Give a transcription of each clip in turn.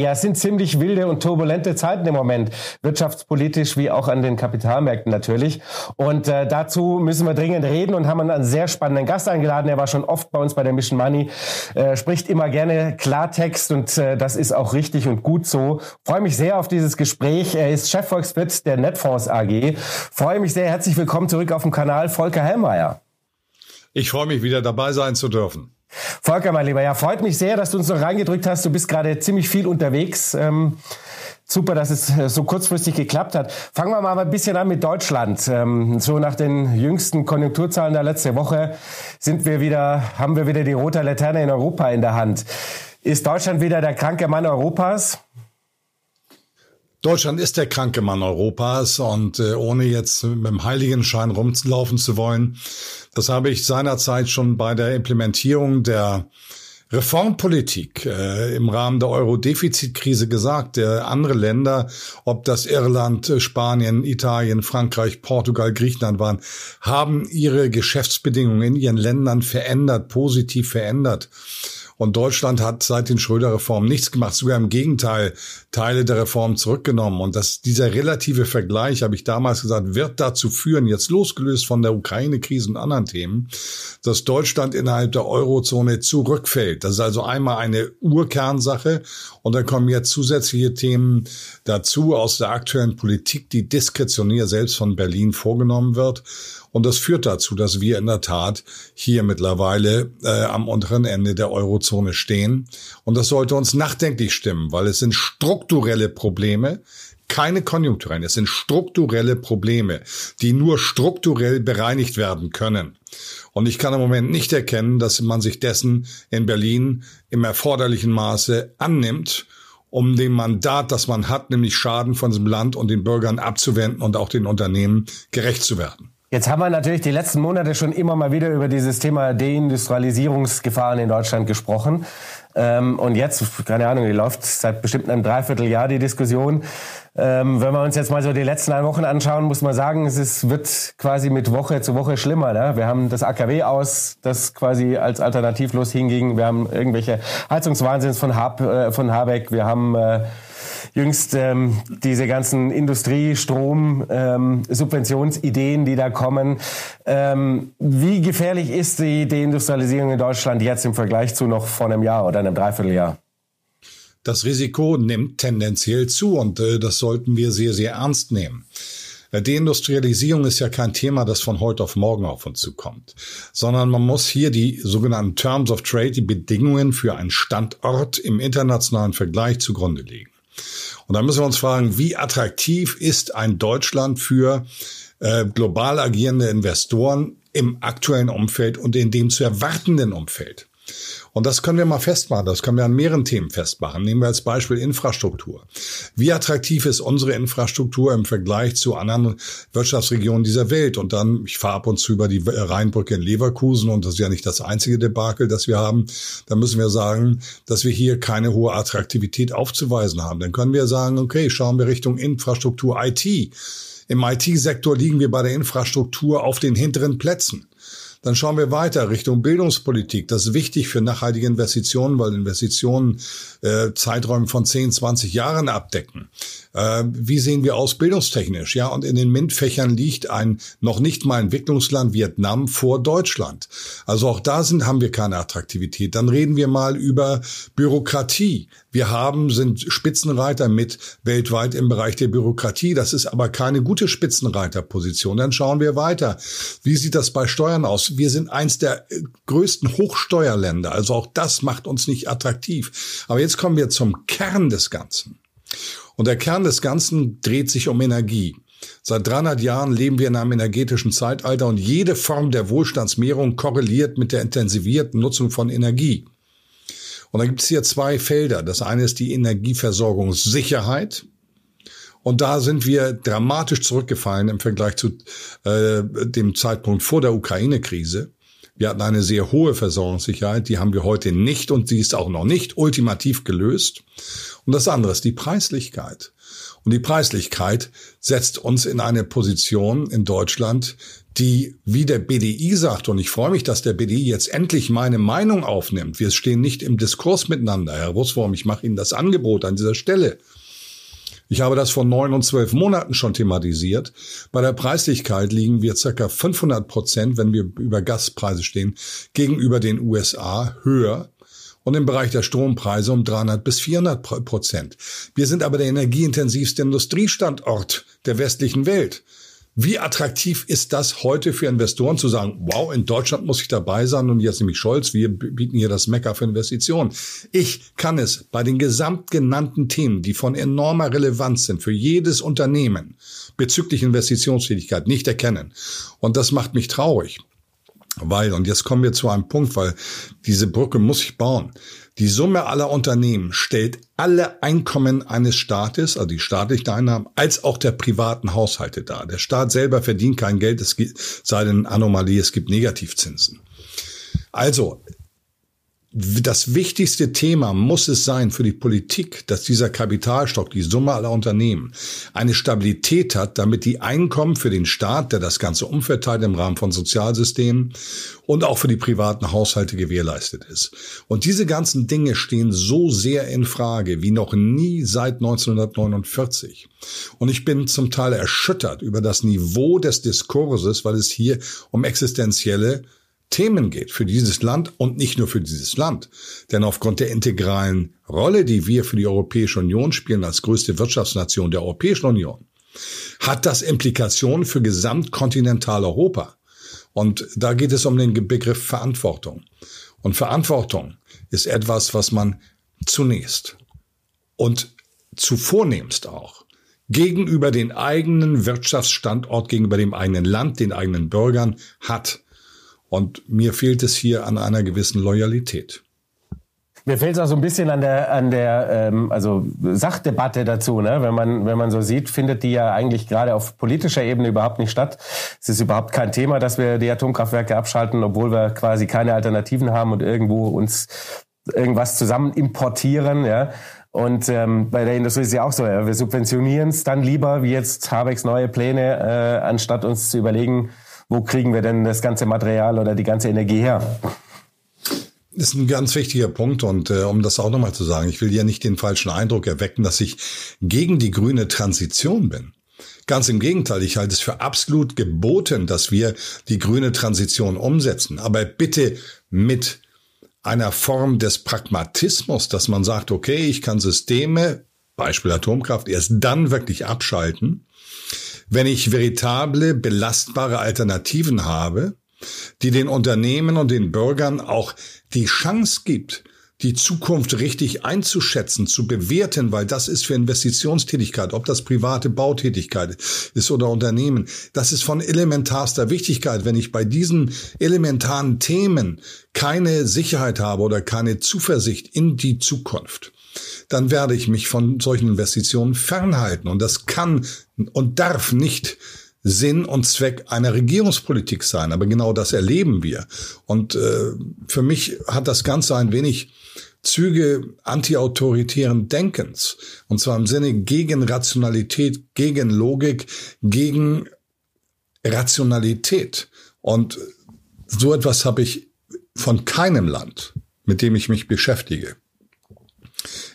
Ja, es sind ziemlich wilde und turbulente Zeiten im Moment, wirtschaftspolitisch wie auch an den Kapitalmärkten natürlich. Und äh, dazu müssen wir dringend reden und haben einen sehr spannenden Gast eingeladen. Er war schon oft bei uns bei der Mission Money, äh, spricht immer gerne Klartext und äh, das ist auch richtig und gut so. Freue mich sehr auf dieses Gespräch. Er ist Chefvolkswirt der Netfonds AG. Freue mich sehr. Herzlich willkommen zurück auf dem Kanal Volker Hellmeier. Ich freue mich wieder dabei sein zu dürfen. Volker, mein Lieber, ja, freut mich sehr, dass du uns noch reingedrückt hast. Du bist gerade ziemlich viel unterwegs. Ähm, super, dass es äh, so kurzfristig geklappt hat. Fangen wir mal ein bisschen an mit Deutschland. Ähm, so nach den jüngsten Konjunkturzahlen der letzten Woche sind wir wieder, haben wir wieder die rote Laterne in Europa in der Hand. Ist Deutschland wieder der kranke Mann Europas? Deutschland ist der kranke Mann Europas und äh, ohne jetzt mit dem Heiligenschein rumlaufen zu wollen, das habe ich seinerzeit schon bei der Implementierung der Reformpolitik äh, im Rahmen der Euro-Defizitkrise gesagt. Der andere Länder, ob das Irland, Spanien, Italien, Frankreich, Portugal, Griechenland waren, haben ihre Geschäftsbedingungen in ihren Ländern verändert, positiv verändert. Und Deutschland hat seit den Schröder-Reformen nichts gemacht, sogar im Gegenteil, Teile der Reform zurückgenommen. Und das, dieser relative Vergleich, habe ich damals gesagt, wird dazu führen, jetzt losgelöst von der Ukraine-Krise und anderen Themen, dass Deutschland innerhalb der Eurozone zurückfällt. Das ist also einmal eine Urkernsache. Und dann kommen jetzt zusätzliche Themen dazu aus der aktuellen Politik, die diskretionär selbst von Berlin vorgenommen wird. Und das führt dazu, dass wir in der Tat hier mittlerweile äh, am unteren Ende der Eurozone stehen. Und das sollte uns nachdenklich stimmen, weil es sind strukturelle Probleme, keine konjunkturellen, es sind strukturelle Probleme, die nur strukturell bereinigt werden können. Und ich kann im Moment nicht erkennen, dass man sich dessen in Berlin im erforderlichen Maße annimmt, um dem Mandat, das man hat, nämlich Schaden von diesem Land und den Bürgern abzuwenden und auch den Unternehmen gerecht zu werden. Jetzt haben wir natürlich die letzten Monate schon immer mal wieder über dieses Thema Deindustrialisierungsgefahren in Deutschland gesprochen. Ähm, und jetzt, keine Ahnung, die läuft seit bestimmt einem Dreivierteljahr die Diskussion. Ähm, wenn wir uns jetzt mal so die letzten drei Wochen anschauen, muss man sagen, es ist, wird quasi mit Woche zu Woche schlimmer. Ne? Wir haben das AKW aus, das quasi als alternativlos hinging. Wir haben irgendwelche Heizungswahnsinns von, Hab, äh, von Habeck. Wir haben äh, jüngst ähm, diese ganzen Industriestrom-Subventionsideen, ähm, die da kommen. Ähm, wie gefährlich ist die Deindustrialisierung in Deutschland jetzt im Vergleich zu noch vor einem Jahr oder einem Dreivierteljahr? Das Risiko nimmt tendenziell zu und äh, das sollten wir sehr, sehr ernst nehmen. Äh, Deindustrialisierung ist ja kein Thema, das von heute auf morgen auf uns zukommt, sondern man muss hier die sogenannten Terms of Trade, die Bedingungen für einen Standort im internationalen Vergleich zugrunde legen. Und da müssen wir uns fragen, wie attraktiv ist ein Deutschland für äh, global agierende Investoren im aktuellen Umfeld und in dem zu erwartenden Umfeld? Und das können wir mal festmachen. Das können wir an mehreren Themen festmachen. Nehmen wir als Beispiel Infrastruktur. Wie attraktiv ist unsere Infrastruktur im Vergleich zu anderen Wirtschaftsregionen dieser Welt? Und dann, ich fahre ab und zu über die Rheinbrücke in Leverkusen und das ist ja nicht das einzige Debakel, das wir haben. Da müssen wir sagen, dass wir hier keine hohe Attraktivität aufzuweisen haben. Dann können wir sagen, okay, schauen wir Richtung Infrastruktur IT. Im IT-Sektor liegen wir bei der Infrastruktur auf den hinteren Plätzen. Dann schauen wir weiter Richtung Bildungspolitik. Das ist wichtig für nachhaltige Investitionen, weil Investitionen äh, Zeiträume von 10, 20 Jahren abdecken. Äh, wie sehen wir aus bildungstechnisch? Ja, und in den MINT-Fächern liegt ein noch nicht mal Entwicklungsland Vietnam vor Deutschland. Also auch da sind, haben wir keine Attraktivität. Dann reden wir mal über Bürokratie. Wir haben, sind Spitzenreiter mit weltweit im Bereich der Bürokratie. Das ist aber keine gute Spitzenreiterposition. Dann schauen wir weiter. Wie sieht das bei Steuern aus? Wir sind eins der äh, größten Hochsteuerländer. Also auch das macht uns nicht attraktiv. Aber jetzt kommen wir zum Kern des Ganzen. Und der Kern des Ganzen dreht sich um Energie. Seit 300 Jahren leben wir in einem energetischen Zeitalter und jede Form der Wohlstandsmehrung korreliert mit der intensivierten Nutzung von Energie. Und da gibt es hier zwei Felder. Das eine ist die Energieversorgungssicherheit. Und da sind wir dramatisch zurückgefallen im Vergleich zu äh, dem Zeitpunkt vor der Ukraine-Krise. Wir hatten eine sehr hohe Versorgungssicherheit, die haben wir heute nicht und sie ist auch noch nicht ultimativ gelöst. Und das andere ist die Preislichkeit. Und die Preislichkeit setzt uns in eine Position in Deutschland, die, wie der BDI sagt, und ich freue mich, dass der BDI jetzt endlich meine Meinung aufnimmt. Wir stehen nicht im Diskurs miteinander. Herr Russwurm, ich mache Ihnen das Angebot an dieser Stelle. Ich habe das vor neun und zwölf Monaten schon thematisiert. Bei der Preislichkeit liegen wir circa 500 Prozent, wenn wir über Gaspreise stehen, gegenüber den USA höher und im Bereich der Strompreise um 300 bis 400 Prozent. Wir sind aber der energieintensivste Industriestandort der westlichen Welt. Wie attraktiv ist das heute für Investoren zu sagen, wow, in Deutschland muss ich dabei sein und jetzt nämlich Scholz, wir bieten hier das Mecker für Investitionen. Ich kann es bei den gesamt genannten Themen, die von enormer Relevanz sind für jedes Unternehmen bezüglich Investitionstätigkeit nicht erkennen. Und das macht mich traurig. Weil, und jetzt kommen wir zu einem Punkt, weil diese Brücke muss ich bauen. Die Summe aller Unternehmen stellt alle Einkommen eines Staates, also die staatlichen Einnahmen, als auch der privaten Haushalte dar. Der Staat selber verdient kein Geld, es sei denn Anomalie, es gibt Negativzinsen. Also, das wichtigste Thema muss es sein für die Politik, dass dieser Kapitalstock, die Summe aller Unternehmen, eine Stabilität hat, damit die Einkommen für den Staat, der das Ganze umverteilt im Rahmen von Sozialsystemen und auch für die privaten Haushalte gewährleistet ist. Und diese ganzen Dinge stehen so sehr in Frage wie noch nie seit 1949. Und ich bin zum Teil erschüttert über das Niveau des Diskurses, weil es hier um existenzielle Themen geht für dieses Land und nicht nur für dieses Land. Denn aufgrund der integralen Rolle, die wir für die Europäische Union spielen als größte Wirtschaftsnation der Europäischen Union, hat das Implikationen für Gesamtkontinentaleuropa. Und da geht es um den Begriff Verantwortung. Und Verantwortung ist etwas, was man zunächst und zuvornehmst auch gegenüber den eigenen Wirtschaftsstandort, gegenüber dem eigenen Land, den eigenen Bürgern hat. Und mir fehlt es hier an einer gewissen Loyalität. Mir fehlt es auch so ein bisschen an der, an der ähm, also Sachdebatte dazu. Ne? Wenn, man, wenn man so sieht, findet die ja eigentlich gerade auf politischer Ebene überhaupt nicht statt. Es ist überhaupt kein Thema, dass wir die Atomkraftwerke abschalten, obwohl wir quasi keine Alternativen haben und irgendwo uns irgendwas zusammen importieren. Ja? Und ähm, bei der Industrie ist es ja auch so, ja, wir subventionieren es dann lieber, wie jetzt Habecks neue Pläne, äh, anstatt uns zu überlegen, wo kriegen wir denn das ganze Material oder die ganze Energie her? Das ist ein ganz wichtiger Punkt und äh, um das auch nochmal zu sagen, ich will ja nicht den falschen Eindruck erwecken, dass ich gegen die grüne Transition bin. Ganz im Gegenteil, ich halte es für absolut geboten, dass wir die grüne Transition umsetzen. Aber bitte mit einer Form des Pragmatismus, dass man sagt, okay, ich kann Systeme, Beispiel Atomkraft, erst dann wirklich abschalten, wenn ich veritable, belastbare Alternativen habe, die den Unternehmen und den Bürgern auch die Chance gibt, die Zukunft richtig einzuschätzen, zu bewerten, weil das ist für Investitionstätigkeit, ob das private Bautätigkeit ist oder Unternehmen, das ist von elementarster Wichtigkeit. Wenn ich bei diesen elementaren Themen keine Sicherheit habe oder keine Zuversicht in die Zukunft, dann werde ich mich von solchen Investitionen fernhalten. Und das kann und darf nicht Sinn und Zweck einer Regierungspolitik sein. Aber genau das erleben wir. Und äh, für mich hat das Ganze ein wenig Züge antiautoritären Denkens. Und zwar im Sinne gegen Rationalität, gegen Logik, gegen Rationalität. Und so etwas habe ich von keinem Land, mit dem ich mich beschäftige,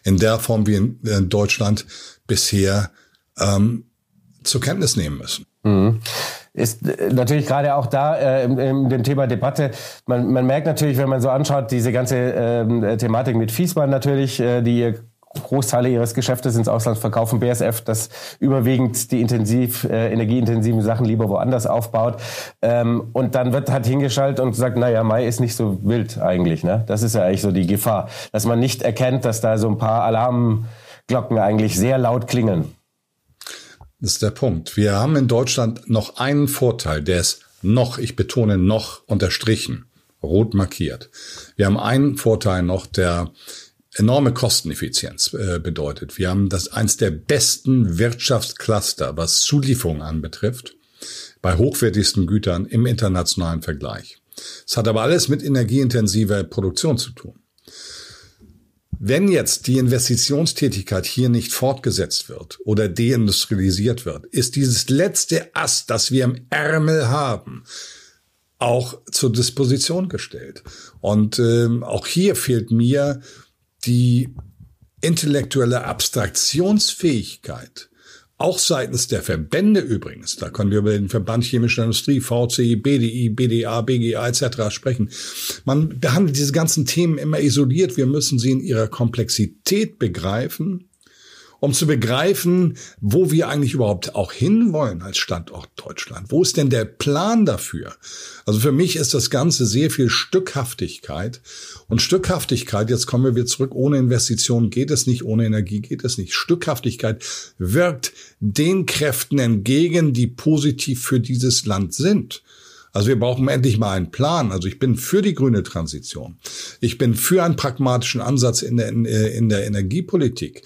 in der Form wie in, in Deutschland bisher ähm, zur Kenntnis nehmen müssen. Mhm. Ist äh, natürlich gerade auch da äh, in, in dem Thema Debatte, man, man merkt natürlich, wenn man so anschaut, diese ganze äh, Thematik mit Fiesmann natürlich, äh, die Großteile ihres Geschäftes ins Ausland verkaufen, BSF, das überwiegend die intensiv, äh, energieintensiven Sachen lieber woanders aufbaut. Ähm, und dann wird halt hingeschaltet und gesagt, naja, Mai ist nicht so wild eigentlich. Ne? Das ist ja eigentlich so die Gefahr, dass man nicht erkennt, dass da so ein paar Alarmglocken eigentlich sehr laut klingeln. Das ist der Punkt. Wir haben in Deutschland noch einen Vorteil, der ist noch, ich betone noch, unterstrichen, rot markiert. Wir haben einen Vorteil noch, der enorme Kosteneffizienz äh, bedeutet. Wir haben das eins der besten Wirtschaftscluster, was Zulieferung anbetrifft, bei hochwertigsten Gütern im internationalen Vergleich. Es hat aber alles mit energieintensiver Produktion zu tun. Wenn jetzt die Investitionstätigkeit hier nicht fortgesetzt wird oder deindustrialisiert wird, ist dieses letzte Ast, das wir im Ärmel haben, auch zur Disposition gestellt. Und ähm, auch hier fehlt mir die intellektuelle Abstraktionsfähigkeit, auch seitens der Verbände übrigens, da können wir über den Verband Chemische Industrie, VCI, BDI, BDA, BGA etc. sprechen. Man behandelt diese ganzen Themen immer isoliert. Wir müssen sie in ihrer Komplexität begreifen um zu begreifen, wo wir eigentlich überhaupt auch hinwollen als Standort Deutschland. Wo ist denn der Plan dafür? Also für mich ist das Ganze sehr viel Stückhaftigkeit. Und Stückhaftigkeit, jetzt kommen wir wieder zurück, ohne Investitionen geht es nicht, ohne Energie geht es nicht. Stückhaftigkeit wirkt den Kräften entgegen, die positiv für dieses Land sind. Also wir brauchen endlich mal einen Plan. Also ich bin für die grüne Transition. Ich bin für einen pragmatischen Ansatz in der, in der Energiepolitik.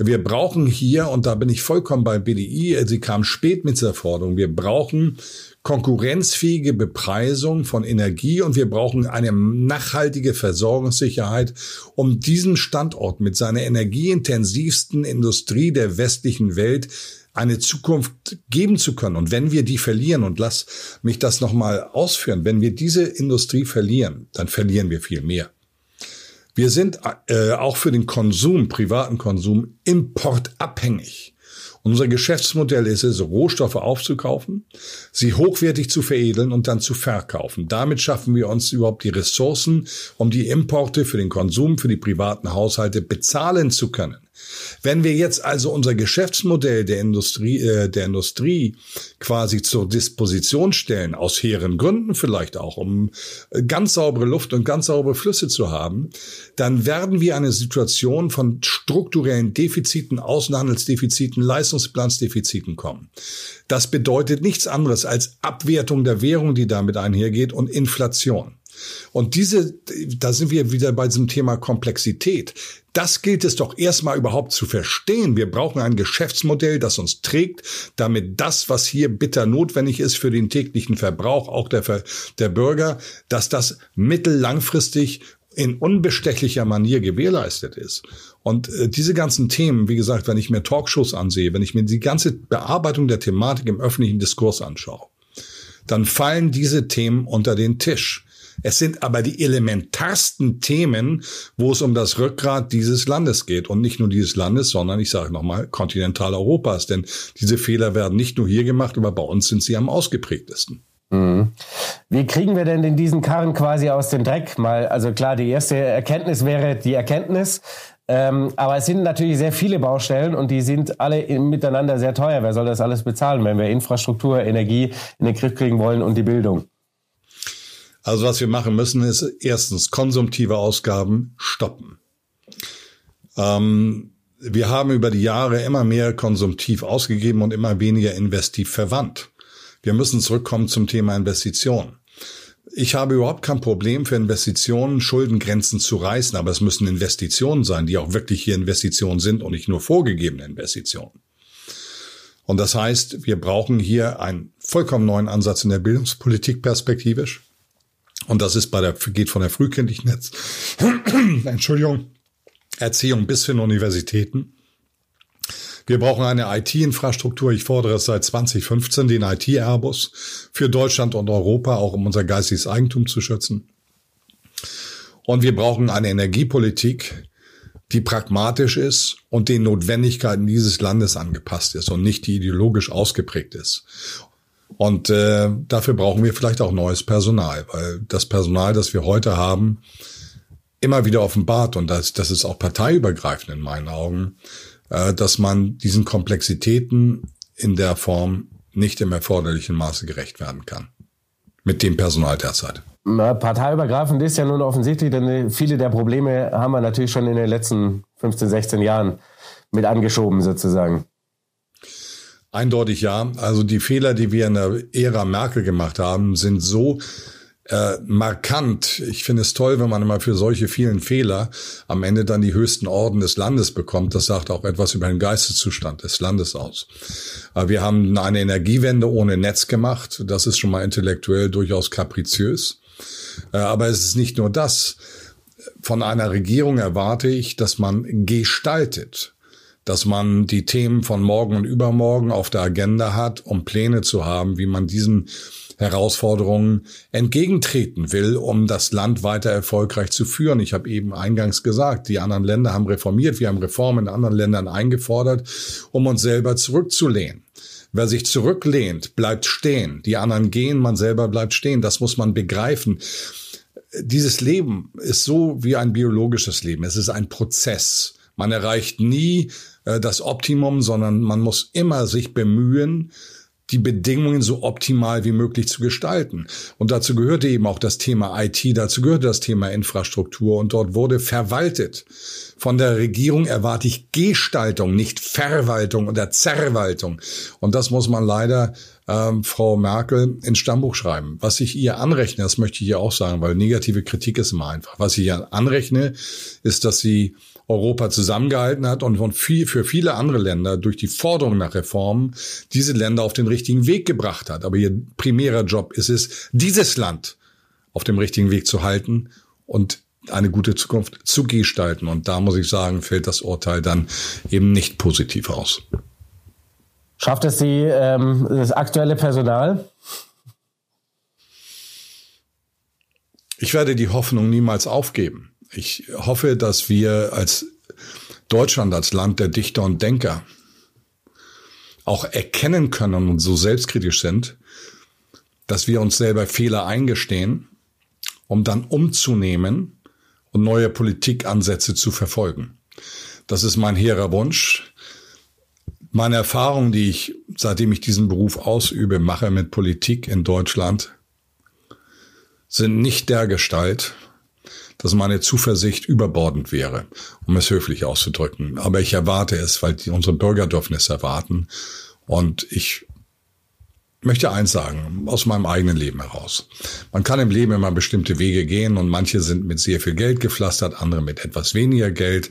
Wir brauchen hier, und da bin ich vollkommen bei BDI, sie kam spät mit dieser Forderung, wir brauchen konkurrenzfähige Bepreisung von Energie und wir brauchen eine nachhaltige Versorgungssicherheit, um diesen Standort mit seiner energieintensivsten Industrie der westlichen Welt eine Zukunft geben zu können. Und wenn wir die verlieren, und lass mich das nochmal ausführen, wenn wir diese Industrie verlieren, dann verlieren wir viel mehr. Wir sind äh, auch für den Konsum, privaten Konsum, importabhängig. Unser Geschäftsmodell ist es, Rohstoffe aufzukaufen, sie hochwertig zu veredeln und dann zu verkaufen. Damit schaffen wir uns überhaupt die Ressourcen, um die Importe für den Konsum, für die privaten Haushalte bezahlen zu können. Wenn wir jetzt also unser Geschäftsmodell der Industrie, äh, der Industrie quasi zur Disposition stellen, aus hehren Gründen vielleicht auch, um äh, ganz saubere Luft und ganz saubere Flüsse zu haben, dann werden wir eine Situation von strukturellen Defiziten, Außenhandelsdefiziten, Leistungsplansdefiziten kommen. Das bedeutet nichts anderes als Abwertung der Währung, die damit einhergeht und Inflation. Und diese, da sind wir wieder bei diesem Thema Komplexität. Das gilt es doch erstmal überhaupt zu verstehen. Wir brauchen ein Geschäftsmodell, das uns trägt, damit das, was hier bitter notwendig ist für den täglichen Verbrauch, auch der, der Bürger, dass das mittellangfristig in unbestechlicher Manier gewährleistet ist. Und äh, diese ganzen Themen, wie gesagt, wenn ich mir Talkshows ansehe, wenn ich mir die ganze Bearbeitung der Thematik im öffentlichen Diskurs anschaue, dann fallen diese Themen unter den Tisch. Es sind aber die elementarsten Themen, wo es um das Rückgrat dieses Landes geht. Und nicht nur dieses Landes, sondern ich sage nochmal Kontinentaleuropas. Denn diese Fehler werden nicht nur hier gemacht, aber bei uns sind sie am ausgeprägtesten. Mhm. Wie kriegen wir denn in diesen Karren quasi aus dem Dreck? Mal, also klar, die erste Erkenntnis wäre die Erkenntnis. Ähm, aber es sind natürlich sehr viele Baustellen und die sind alle miteinander sehr teuer. Wer soll das alles bezahlen, wenn wir Infrastruktur, Energie in den Griff kriegen wollen und die Bildung? Also was wir machen müssen, ist erstens konsumtive Ausgaben stoppen. Ähm, wir haben über die Jahre immer mehr konsumtiv ausgegeben und immer weniger investiv verwandt. Wir müssen zurückkommen zum Thema Investitionen. Ich habe überhaupt kein Problem für Investitionen, Schuldengrenzen zu reißen, aber es müssen Investitionen sein, die auch wirklich hier Investitionen sind und nicht nur vorgegebene Investitionen. Und das heißt, wir brauchen hier einen vollkommen neuen Ansatz in der Bildungspolitik perspektivisch. Und das ist bei der, geht von der frühkindlichen Netz, Entschuldigung, Erziehung bis hin Universitäten. Wir brauchen eine IT-Infrastruktur. Ich fordere es seit 2015, den IT-Airbus für Deutschland und Europa, auch um unser geistiges Eigentum zu schützen. Und wir brauchen eine Energiepolitik, die pragmatisch ist und den Notwendigkeiten dieses Landes angepasst ist und nicht die ideologisch ausgeprägt ist. Und äh, dafür brauchen wir vielleicht auch neues Personal, weil das Personal, das wir heute haben, immer wieder offenbart, und das, das ist auch parteiübergreifend in meinen Augen, äh, dass man diesen Komplexitäten in der Form nicht im erforderlichen Maße gerecht werden kann. Mit dem Personal derzeit. Parteiübergreifend ist ja nun offensichtlich, denn viele der Probleme haben wir natürlich schon in den letzten 15, 16 Jahren mit angeschoben sozusagen. Eindeutig ja. Also die Fehler, die wir in der Ära Merkel gemacht haben, sind so äh, markant. Ich finde es toll, wenn man immer für solche vielen Fehler am Ende dann die höchsten Orden des Landes bekommt. Das sagt auch etwas über den Geisteszustand des Landes aus. Aber wir haben eine Energiewende ohne Netz gemacht. Das ist schon mal intellektuell durchaus kapriziös. Äh, aber es ist nicht nur das. von einer Regierung erwarte ich, dass man gestaltet, dass man die Themen von morgen und übermorgen auf der Agenda hat, um Pläne zu haben, wie man diesen Herausforderungen entgegentreten will, um das Land weiter erfolgreich zu führen. Ich habe eben eingangs gesagt, die anderen Länder haben reformiert, wir haben Reformen in anderen Ländern eingefordert, um uns selber zurückzulehnen. Wer sich zurücklehnt, bleibt stehen. Die anderen gehen, man selber bleibt stehen. Das muss man begreifen. Dieses Leben ist so wie ein biologisches Leben. Es ist ein Prozess. Man erreicht nie äh, das Optimum, sondern man muss immer sich bemühen, die Bedingungen so optimal wie möglich zu gestalten. Und dazu gehörte eben auch das Thema IT, dazu gehörte das Thema Infrastruktur und dort wurde verwaltet. Von der Regierung erwarte ich Gestaltung, nicht Verwaltung oder Zerwaltung. Und das muss man leider ähm, Frau Merkel ins Stammbuch schreiben. Was ich ihr anrechne, das möchte ich ihr auch sagen, weil negative Kritik ist immer einfach. Was ich ihr anrechne, ist, dass sie Europa zusammengehalten hat und für viele andere Länder durch die Forderung nach Reformen diese Länder auf den richtigen Weg gebracht hat. Aber ihr primärer Job ist es, dieses Land auf dem richtigen Weg zu halten und eine gute Zukunft zu gestalten. Und da muss ich sagen, fällt das Urteil dann eben nicht positiv aus. Schafft es die, ähm, das aktuelle Personal? Ich werde die Hoffnung niemals aufgeben. Ich hoffe, dass wir als Deutschland, als Land der Dichter und Denker auch erkennen können und so selbstkritisch sind, dass wir uns selber Fehler eingestehen, um dann umzunehmen und neue Politikansätze zu verfolgen. Das ist mein hehrer Wunsch. Meine Erfahrung, die ich, seitdem ich diesen Beruf ausübe, mache mit Politik in Deutschland, sind nicht der Gestalt, dass meine Zuversicht überbordend wäre, um es höflich auszudrücken. Aber ich erwarte es, weil die, unsere Bürger dürfen es erwarten. Und ich möchte eins sagen, aus meinem eigenen Leben heraus. Man kann im Leben immer bestimmte Wege gehen und manche sind mit sehr viel Geld gepflastert, andere mit etwas weniger Geld.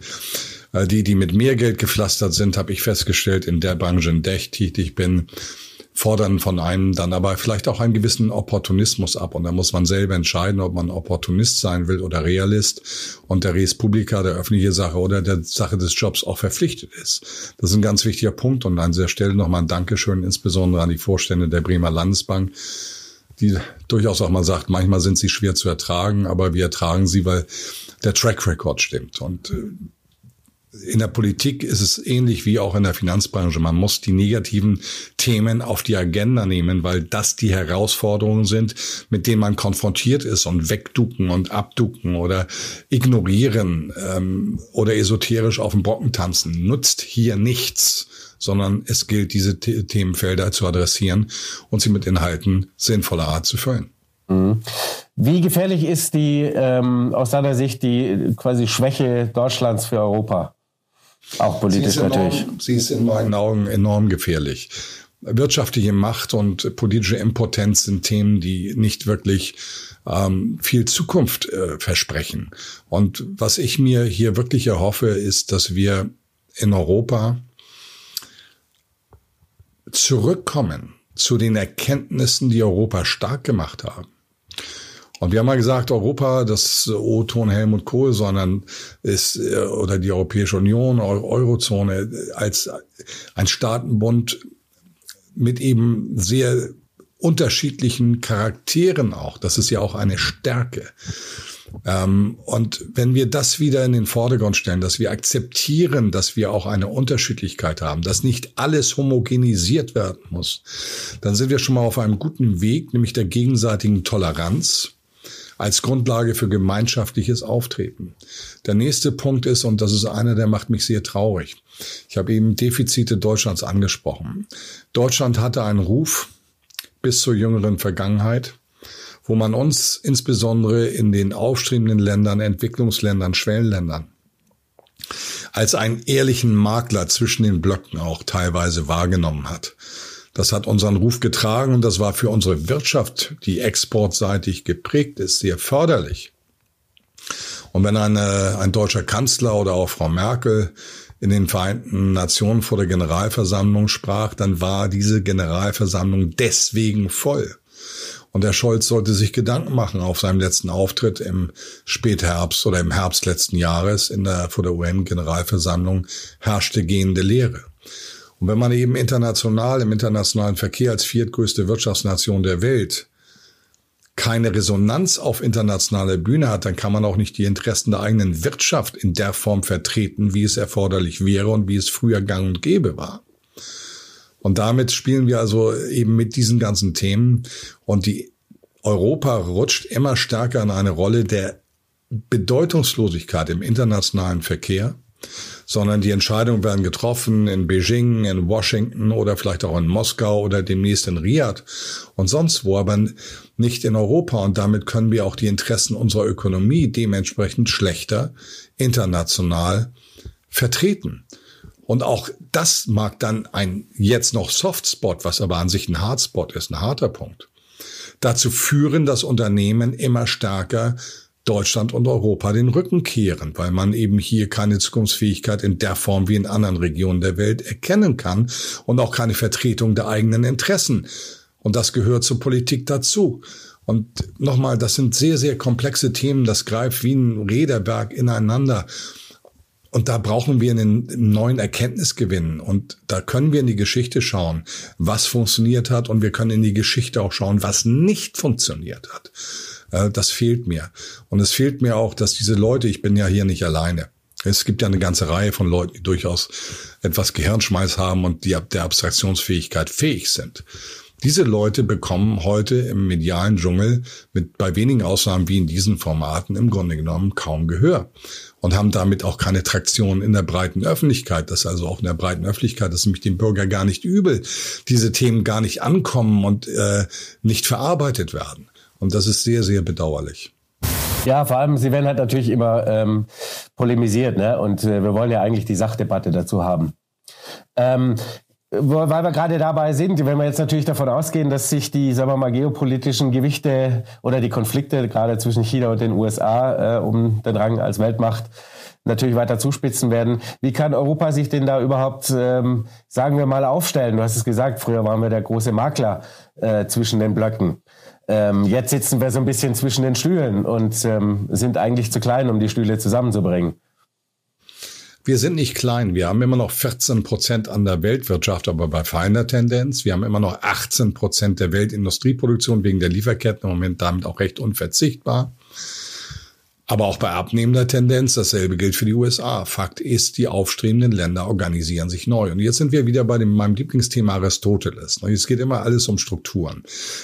Äh, die, die mit mehr Geld gepflastert sind, habe ich festgestellt, in der Branche, in der ich tätig bin, fordern von einem dann aber vielleicht auch einen gewissen Opportunismus ab. Und da muss man selber entscheiden, ob man Opportunist sein will oder Realist und der Res Publica, der öffentliche Sache oder der Sache des Jobs auch verpflichtet ist. Das ist ein ganz wichtiger Punkt. Und an dieser Stelle nochmal ein Dankeschön, insbesondere an die Vorstände der Bremer Landesbank, die durchaus auch mal sagt, manchmal sind sie schwer zu ertragen, aber wir ertragen sie, weil der Track Record stimmt. Und äh, in der Politik ist es ähnlich wie auch in der Finanzbranche. Man muss die negativen Themen auf die Agenda nehmen, weil das die Herausforderungen sind, mit denen man konfrontiert ist und wegducken und abducken oder ignorieren ähm, oder esoterisch auf dem Brocken tanzen nutzt hier nichts sondern es gilt, diese Themenfelder zu adressieren und sie mit Inhalten sinnvoller Art zu füllen. Mhm. Wie gefährlich ist die aus deiner Sicht die quasi Schwäche Deutschlands für Europa? Auch politisch sie enorm, natürlich. Sie ist in meinen Augen enorm gefährlich. Wirtschaftliche Macht und politische Impotenz sind Themen, die nicht wirklich ähm, viel Zukunft äh, versprechen. Und was ich mir hier wirklich erhoffe, ist, dass wir in Europa zurückkommen zu den Erkenntnissen, die Europa stark gemacht haben. Und wir haben mal gesagt, Europa, das O-Ton Helmut Kohl, sondern ist, äh, oder die Europäische Union, Eurozone, als ein Staatenbund mit eben sehr unterschiedlichen Charakteren auch. Das ist ja auch eine Stärke. Ähm, und wenn wir das wieder in den Vordergrund stellen, dass wir akzeptieren, dass wir auch eine Unterschiedlichkeit haben, dass nicht alles homogenisiert werden muss, dann sind wir schon mal auf einem guten Weg, nämlich der gegenseitigen Toleranz als Grundlage für gemeinschaftliches Auftreten. Der nächste Punkt ist, und das ist einer, der macht mich sehr traurig. Ich habe eben Defizite Deutschlands angesprochen. Deutschland hatte einen Ruf bis zur jüngeren Vergangenheit, wo man uns insbesondere in den aufstrebenden Ländern, Entwicklungsländern, Schwellenländern als einen ehrlichen Makler zwischen den Blöcken auch teilweise wahrgenommen hat. Das hat unseren Ruf getragen und das war für unsere Wirtschaft, die exportseitig geprägt ist, sehr förderlich. Und wenn eine, ein deutscher Kanzler oder auch Frau Merkel in den Vereinten Nationen vor der Generalversammlung sprach, dann war diese Generalversammlung deswegen voll. Und der Scholz sollte sich Gedanken machen auf seinem letzten Auftritt im Spätherbst oder im Herbst letzten Jahres in der, vor der UN-Generalversammlung herrschte gehende Lehre. Und wenn man eben international, im internationalen Verkehr als viertgrößte Wirtschaftsnation der Welt keine Resonanz auf internationaler Bühne hat, dann kann man auch nicht die Interessen der eigenen Wirtschaft in der Form vertreten, wie es erforderlich wäre und wie es früher gang und gäbe war. Und damit spielen wir also eben mit diesen ganzen Themen und die Europa rutscht immer stärker in eine Rolle der Bedeutungslosigkeit im internationalen Verkehr sondern die Entscheidungen werden getroffen in Beijing, in Washington oder vielleicht auch in Moskau oder demnächst in Riyadh und sonst wo, aber nicht in Europa. Und damit können wir auch die Interessen unserer Ökonomie dementsprechend schlechter international vertreten. Und auch das mag dann ein jetzt noch Softspot, was aber an sich ein Hardspot ist, ein harter Punkt, dazu führen, dass Unternehmen immer stärker Deutschland und Europa den Rücken kehren, weil man eben hier keine Zukunftsfähigkeit in der Form wie in anderen Regionen der Welt erkennen kann und auch keine Vertretung der eigenen Interessen. Und das gehört zur Politik dazu. Und nochmal, das sind sehr, sehr komplexe Themen. Das greift wie ein Räderberg ineinander. Und da brauchen wir einen neuen Erkenntnisgewinn. Und da können wir in die Geschichte schauen, was funktioniert hat. Und wir können in die Geschichte auch schauen, was nicht funktioniert hat. Äh, das fehlt mir. Und es fehlt mir auch, dass diese Leute, ich bin ja hier nicht alleine. Es gibt ja eine ganze Reihe von Leuten, die durchaus etwas Gehirnschmeiß haben und die der Abstraktionsfähigkeit fähig sind. Diese Leute bekommen heute im medialen Dschungel mit bei wenigen Ausnahmen wie in diesen Formaten im Grunde genommen kaum Gehör und haben damit auch keine Traktion in der breiten Öffentlichkeit. Das ist also auch in der breiten Öffentlichkeit, das ist nämlich dem Bürger gar nicht übel, diese Themen gar nicht ankommen und äh, nicht verarbeitet werden. Und das ist sehr, sehr bedauerlich. Ja, vor allem, sie werden halt natürlich immer ähm, polemisiert, ne? Und äh, wir wollen ja eigentlich die Sachdebatte dazu haben. Ähm, weil wir gerade dabei sind, wenn wir jetzt natürlich davon ausgehen, dass sich die, sagen wir mal, geopolitischen Gewichte oder die Konflikte gerade zwischen China und den USA äh, um den Rang als Weltmacht natürlich weiter zuspitzen werden. Wie kann Europa sich denn da überhaupt, ähm, sagen wir mal, aufstellen? Du hast es gesagt, früher waren wir der große Makler äh, zwischen den Blöcken. Ähm, jetzt sitzen wir so ein bisschen zwischen den Stühlen und ähm, sind eigentlich zu klein, um die Stühle zusammenzubringen. Wir sind nicht klein. Wir haben immer noch 14 Prozent an der Weltwirtschaft, aber bei feiner Tendenz. Wir haben immer noch 18 Prozent der Weltindustrieproduktion wegen der Lieferketten im Moment damit auch recht unverzichtbar. Aber auch bei abnehmender Tendenz, dasselbe gilt für die USA. Fakt ist, die aufstrebenden Länder organisieren sich neu. Und jetzt sind wir wieder bei dem, meinem Lieblingsthema Aristoteles. Es geht immer alles um Strukturen.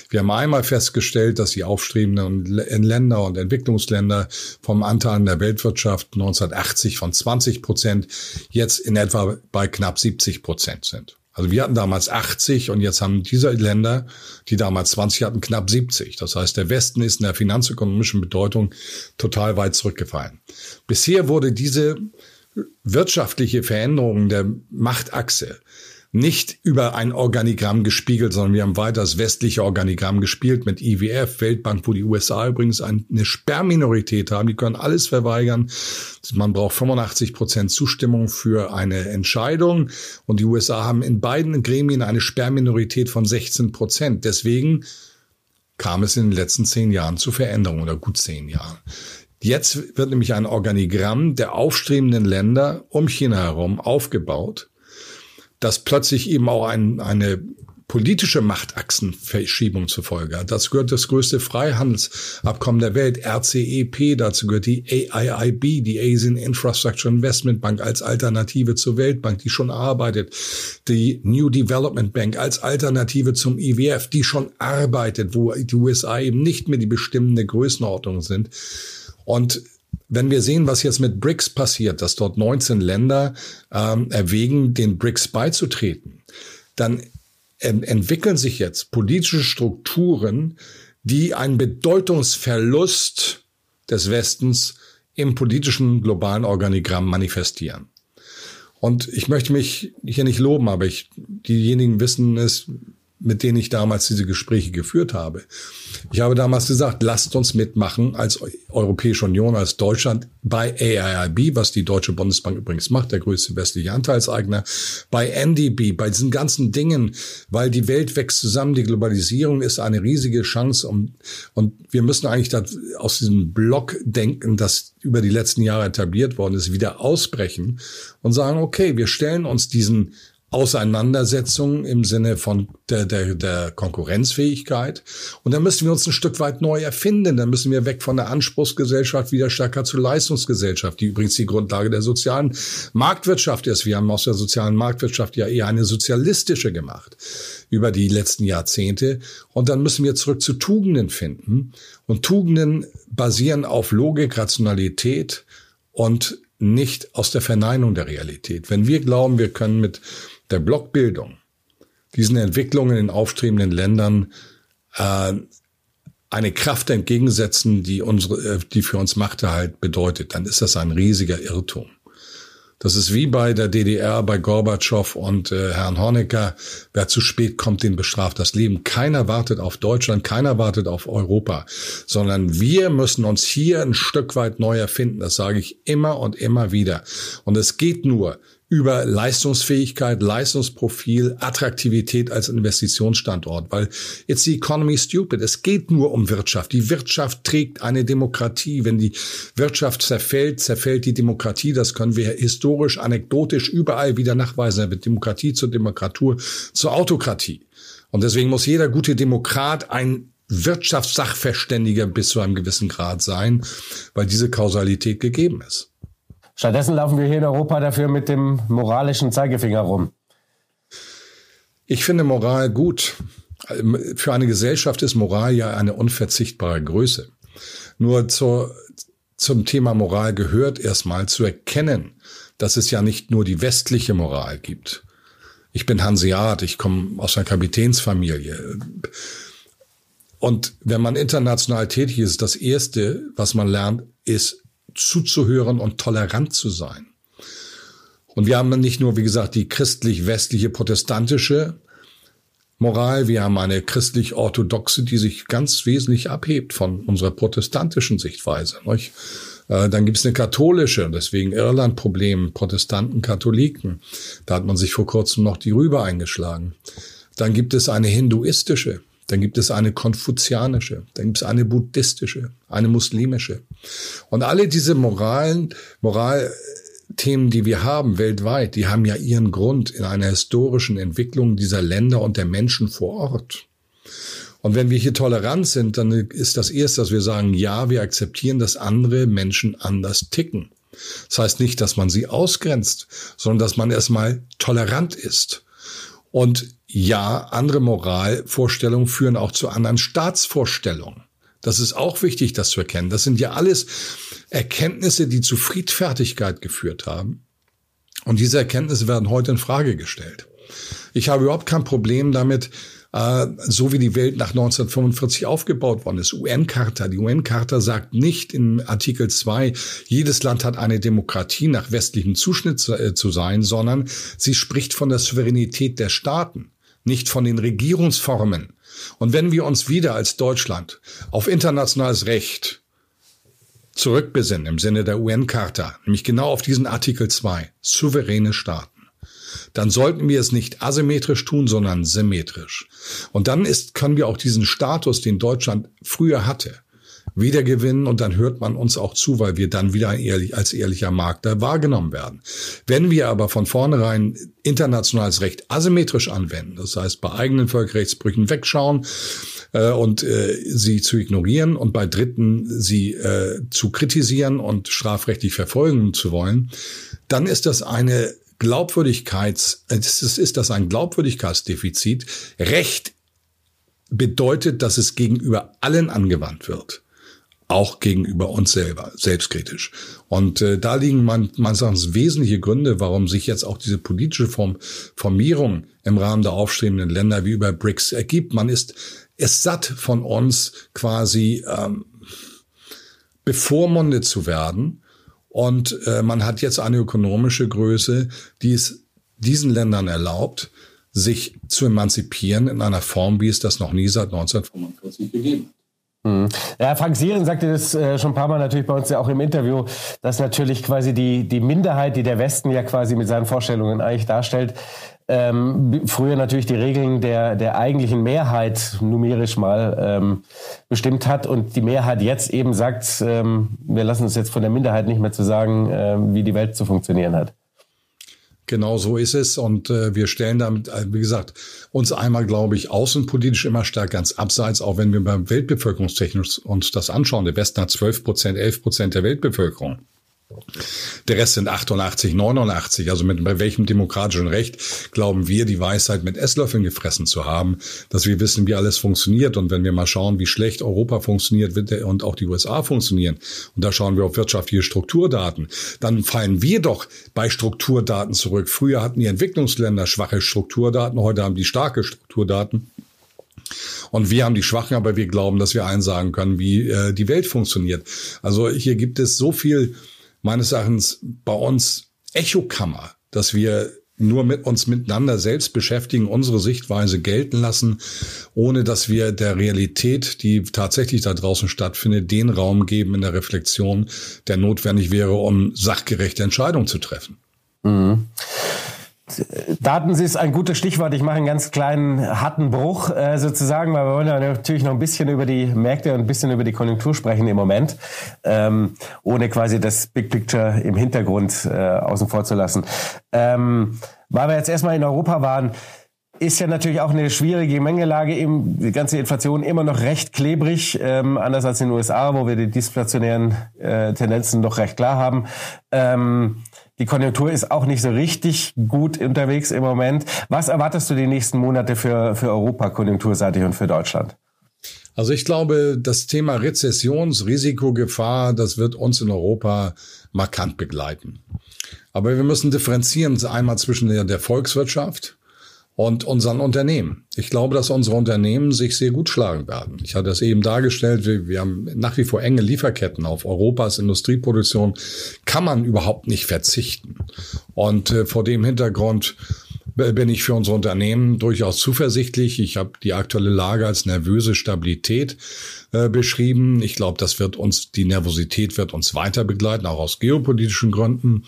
Wir haben einmal festgestellt, dass die aufstrebenden Länder und Entwicklungsländer vom Anteil an der Weltwirtschaft 1980 von 20 Prozent jetzt in etwa bei knapp 70 Prozent sind. Also wir hatten damals 80 und jetzt haben diese Länder, die damals 20 hatten, knapp 70. Das heißt, der Westen ist in der finanzökonomischen Bedeutung total weit zurückgefallen. Bisher wurde diese wirtschaftliche Veränderung der Machtachse nicht über ein Organigramm gespiegelt, sondern wir haben weiter das westliche Organigramm gespielt mit IWF, Weltbank, wo die USA übrigens eine Sperrminorität haben. Die können alles verweigern. Man braucht 85 Prozent Zustimmung für eine Entscheidung. Und die USA haben in beiden Gremien eine Sperrminorität von 16 Prozent. Deswegen kam es in den letzten zehn Jahren zu Veränderungen oder gut zehn Jahren. Jetzt wird nämlich ein Organigramm der aufstrebenden Länder um China herum aufgebaut dass plötzlich eben auch ein, eine politische Machtachsenverschiebung zur Folge hat. Dazu gehört das größte Freihandelsabkommen der Welt, RCEP, dazu gehört die AIIB, die Asian Infrastructure Investment Bank als Alternative zur Weltbank, die schon arbeitet, die New Development Bank als Alternative zum IWF, die schon arbeitet, wo die USA eben nicht mehr die bestimmende Größenordnung sind. Und wenn wir sehen, was jetzt mit BRICS passiert, dass dort 19 Länder ähm, erwägen, den BRICS beizutreten, dann en entwickeln sich jetzt politische Strukturen, die einen Bedeutungsverlust des Westens im politischen globalen Organigramm manifestieren. Und ich möchte mich hier nicht loben, aber ich, diejenigen wissen es, mit denen ich damals diese Gespräche geführt habe. Ich habe damals gesagt, lasst uns mitmachen als Europäische Union, als Deutschland bei AIIB, was die Deutsche Bundesbank übrigens macht, der größte westliche Anteilseigner, bei NDB, bei diesen ganzen Dingen, weil die Welt wächst zusammen, die Globalisierung ist eine riesige Chance und, und wir müssen eigentlich das, aus diesem Block denken, das über die letzten Jahre etabliert worden ist, wieder ausbrechen und sagen, okay, wir stellen uns diesen Auseinandersetzungen im Sinne von der, der, der Konkurrenzfähigkeit. Und dann müssen wir uns ein Stück weit neu erfinden. Dann müssen wir weg von der Anspruchsgesellschaft wieder stärker zur Leistungsgesellschaft, die übrigens die Grundlage der sozialen Marktwirtschaft ist. Wir haben aus der sozialen Marktwirtschaft ja eher eine sozialistische gemacht über die letzten Jahrzehnte. Und dann müssen wir zurück zu Tugenden finden. Und Tugenden basieren auf Logik, Rationalität und nicht aus der Verneinung der Realität. Wenn wir glauben, wir können mit der Blockbildung diesen Entwicklungen in aufstrebenden Ländern äh, eine Kraft entgegensetzen, die unsere, äh, die für uns Machterhalt bedeutet, dann ist das ein riesiger Irrtum. Das ist wie bei der DDR, bei Gorbatschow und äh, Herrn Honecker. Wer zu spät kommt, den bestraft das Leben. Keiner wartet auf Deutschland, keiner wartet auf Europa, sondern wir müssen uns hier ein Stück weit neu erfinden. Das sage ich immer und immer wieder. Und es geht nur, über Leistungsfähigkeit, Leistungsprofil, Attraktivität als Investitionsstandort, weil it's the economy stupid. Es geht nur um Wirtschaft. Die Wirtschaft trägt eine Demokratie. Wenn die Wirtschaft zerfällt, zerfällt die Demokratie. Das können wir historisch, anekdotisch überall wieder nachweisen. Da wird Demokratie zur Demokratur, zur Autokratie. Und deswegen muss jeder gute Demokrat ein Wirtschaftssachverständiger bis zu einem gewissen Grad sein, weil diese Kausalität gegeben ist. Stattdessen laufen wir hier in Europa dafür mit dem moralischen Zeigefinger rum. Ich finde Moral gut. Für eine Gesellschaft ist Moral ja eine unverzichtbare Größe. Nur zur, zum Thema Moral gehört erstmal zu erkennen, dass es ja nicht nur die westliche Moral gibt. Ich bin Hanseat, ich komme aus einer Kapitänsfamilie. Und wenn man international tätig ist, das Erste, was man lernt, ist zuzuhören und tolerant zu sein. Und wir haben nicht nur, wie gesagt, die christlich-westliche protestantische Moral, wir haben eine christlich-orthodoxe, die sich ganz wesentlich abhebt von unserer protestantischen Sichtweise. Nicht? Äh, dann gibt es eine katholische, deswegen Irland-Problem, Protestanten, Katholiken. Da hat man sich vor kurzem noch die Rübe eingeschlagen. Dann gibt es eine hinduistische, dann gibt es eine konfuzianische, dann gibt es eine buddhistische, eine muslimische. Und alle diese Moralen, Moralthemen, die wir haben weltweit, die haben ja ihren Grund in einer historischen Entwicklung dieser Länder und der Menschen vor Ort. Und wenn wir hier tolerant sind, dann ist das erste, dass wir sagen, ja, wir akzeptieren, dass andere Menschen anders ticken. Das heißt nicht, dass man sie ausgrenzt, sondern dass man erstmal tolerant ist. Und ja, andere Moralvorstellungen führen auch zu anderen Staatsvorstellungen. Das ist auch wichtig, das zu erkennen. Das sind ja alles Erkenntnisse, die zu Friedfertigkeit geführt haben. Und diese Erkenntnisse werden heute in Frage gestellt. Ich habe überhaupt kein Problem damit, äh, so wie die Welt nach 1945 aufgebaut worden ist. UN-Charta. Die UN-Charta sagt nicht in Artikel 2, jedes Land hat eine Demokratie nach westlichem Zuschnitt zu, äh, zu sein, sondern sie spricht von der Souveränität der Staaten nicht von den Regierungsformen. Und wenn wir uns wieder als Deutschland auf internationales Recht zurückbesinnen im Sinne der UN-Charta, nämlich genau auf diesen Artikel 2, souveräne Staaten, dann sollten wir es nicht asymmetrisch tun, sondern symmetrisch. Und dann ist, können wir auch diesen Status, den Deutschland früher hatte, wiedergewinnen und dann hört man uns auch zu, weil wir dann wieder ehrlich, als ehrlicher Makler wahrgenommen werden. Wenn wir aber von vornherein internationales Recht asymmetrisch anwenden, das heißt bei eigenen Völkerrechtsbrüchen wegschauen äh, und äh, sie zu ignorieren und bei Dritten sie äh, zu kritisieren und strafrechtlich verfolgen zu wollen, dann ist das eine Glaubwürdigkeits, es ist das ein Glaubwürdigkeitsdefizit. Recht bedeutet, dass es gegenüber allen angewandt wird auch gegenüber uns selber, selbstkritisch. Und äh, da liegen man sagt, wesentliche Gründe, warum sich jetzt auch diese politische Form, Formierung im Rahmen der aufstrebenden Länder wie über BRICS ergibt. Man ist es satt von uns quasi ähm, bevormundet zu werden. Und äh, man hat jetzt eine ökonomische Größe, die es diesen Ländern erlaubt, sich zu emanzipieren in einer Form, wie es das noch nie seit 1945 gegeben hat. Mhm. Ja, Frank Sieren sagte das äh, schon ein paar Mal natürlich bei uns ja auch im Interview, dass natürlich quasi die, die Minderheit, die der Westen ja quasi mit seinen Vorstellungen eigentlich darstellt, ähm, früher natürlich die Regeln der, der eigentlichen Mehrheit numerisch mal ähm, bestimmt hat und die Mehrheit jetzt eben sagt, ähm, wir lassen uns jetzt von der Minderheit nicht mehr zu sagen, äh, wie die Welt zu funktionieren hat. Genau so ist es. Und äh, wir stellen damit, äh, wie gesagt, uns einmal, glaube ich, außenpolitisch immer stärker ganz abseits, auch wenn wir beim Weltbevölkerungstechnisch uns das anschauen. Der Westen hat 12 Prozent, 11 Prozent der Weltbevölkerung. Der Rest sind 88, 89. Also mit welchem demokratischen Recht glauben wir, die Weisheit mit Esslöffeln gefressen zu haben, dass wir wissen, wie alles funktioniert. Und wenn wir mal schauen, wie schlecht Europa funktioniert und auch die USA funktionieren, und da schauen wir auf wirtschaftliche Strukturdaten, dann fallen wir doch bei Strukturdaten zurück. Früher hatten die Entwicklungsländer schwache Strukturdaten, heute haben die starke Strukturdaten. Und wir haben die Schwachen, aber wir glauben, dass wir einsagen können, wie äh, die Welt funktioniert. Also hier gibt es so viel meines Erachtens bei uns Echokammer, dass wir nur mit uns miteinander selbst beschäftigen, unsere Sichtweise gelten lassen, ohne dass wir der Realität, die tatsächlich da draußen stattfindet, den Raum geben in der Reflexion, der notwendig wäre, um sachgerechte Entscheidungen zu treffen. Mhm. Daten ist ein gutes Stichwort. Ich mache einen ganz kleinen harten Bruch äh, sozusagen, weil wir wollen ja natürlich noch ein bisschen über die Märkte und ein bisschen über die Konjunktur sprechen im Moment, ähm, ohne quasi das Big Picture im Hintergrund äh, außen vor zu lassen. Ähm, weil wir jetzt erstmal in Europa waren, ist ja natürlich auch eine schwierige Mengelage. Eben die ganze Inflation immer noch recht klebrig, ähm, anders als in den USA, wo wir die disflationären äh, Tendenzen doch recht klar haben. Ähm, die Konjunktur ist auch nicht so richtig gut unterwegs im Moment. Was erwartest du die nächsten Monate für, für Europa konjunkturseitig und für Deutschland? Also ich glaube, das Thema Rezessionsrisikogefahr, das wird uns in Europa markant begleiten. Aber wir müssen differenzieren einmal zwischen der, der Volkswirtschaft und unseren Unternehmen. Ich glaube, dass unsere Unternehmen sich sehr gut schlagen werden. Ich hatte das eben dargestellt, wir, wir haben nach wie vor enge Lieferketten auf Europas Industrieproduktion, kann man überhaupt nicht verzichten. Und äh, vor dem Hintergrund bin ich für unsere Unternehmen durchaus zuversichtlich. Ich habe die aktuelle Lage als nervöse Stabilität äh, beschrieben. Ich glaube, das wird uns, die Nervosität wird uns weiter begleiten, auch aus geopolitischen Gründen.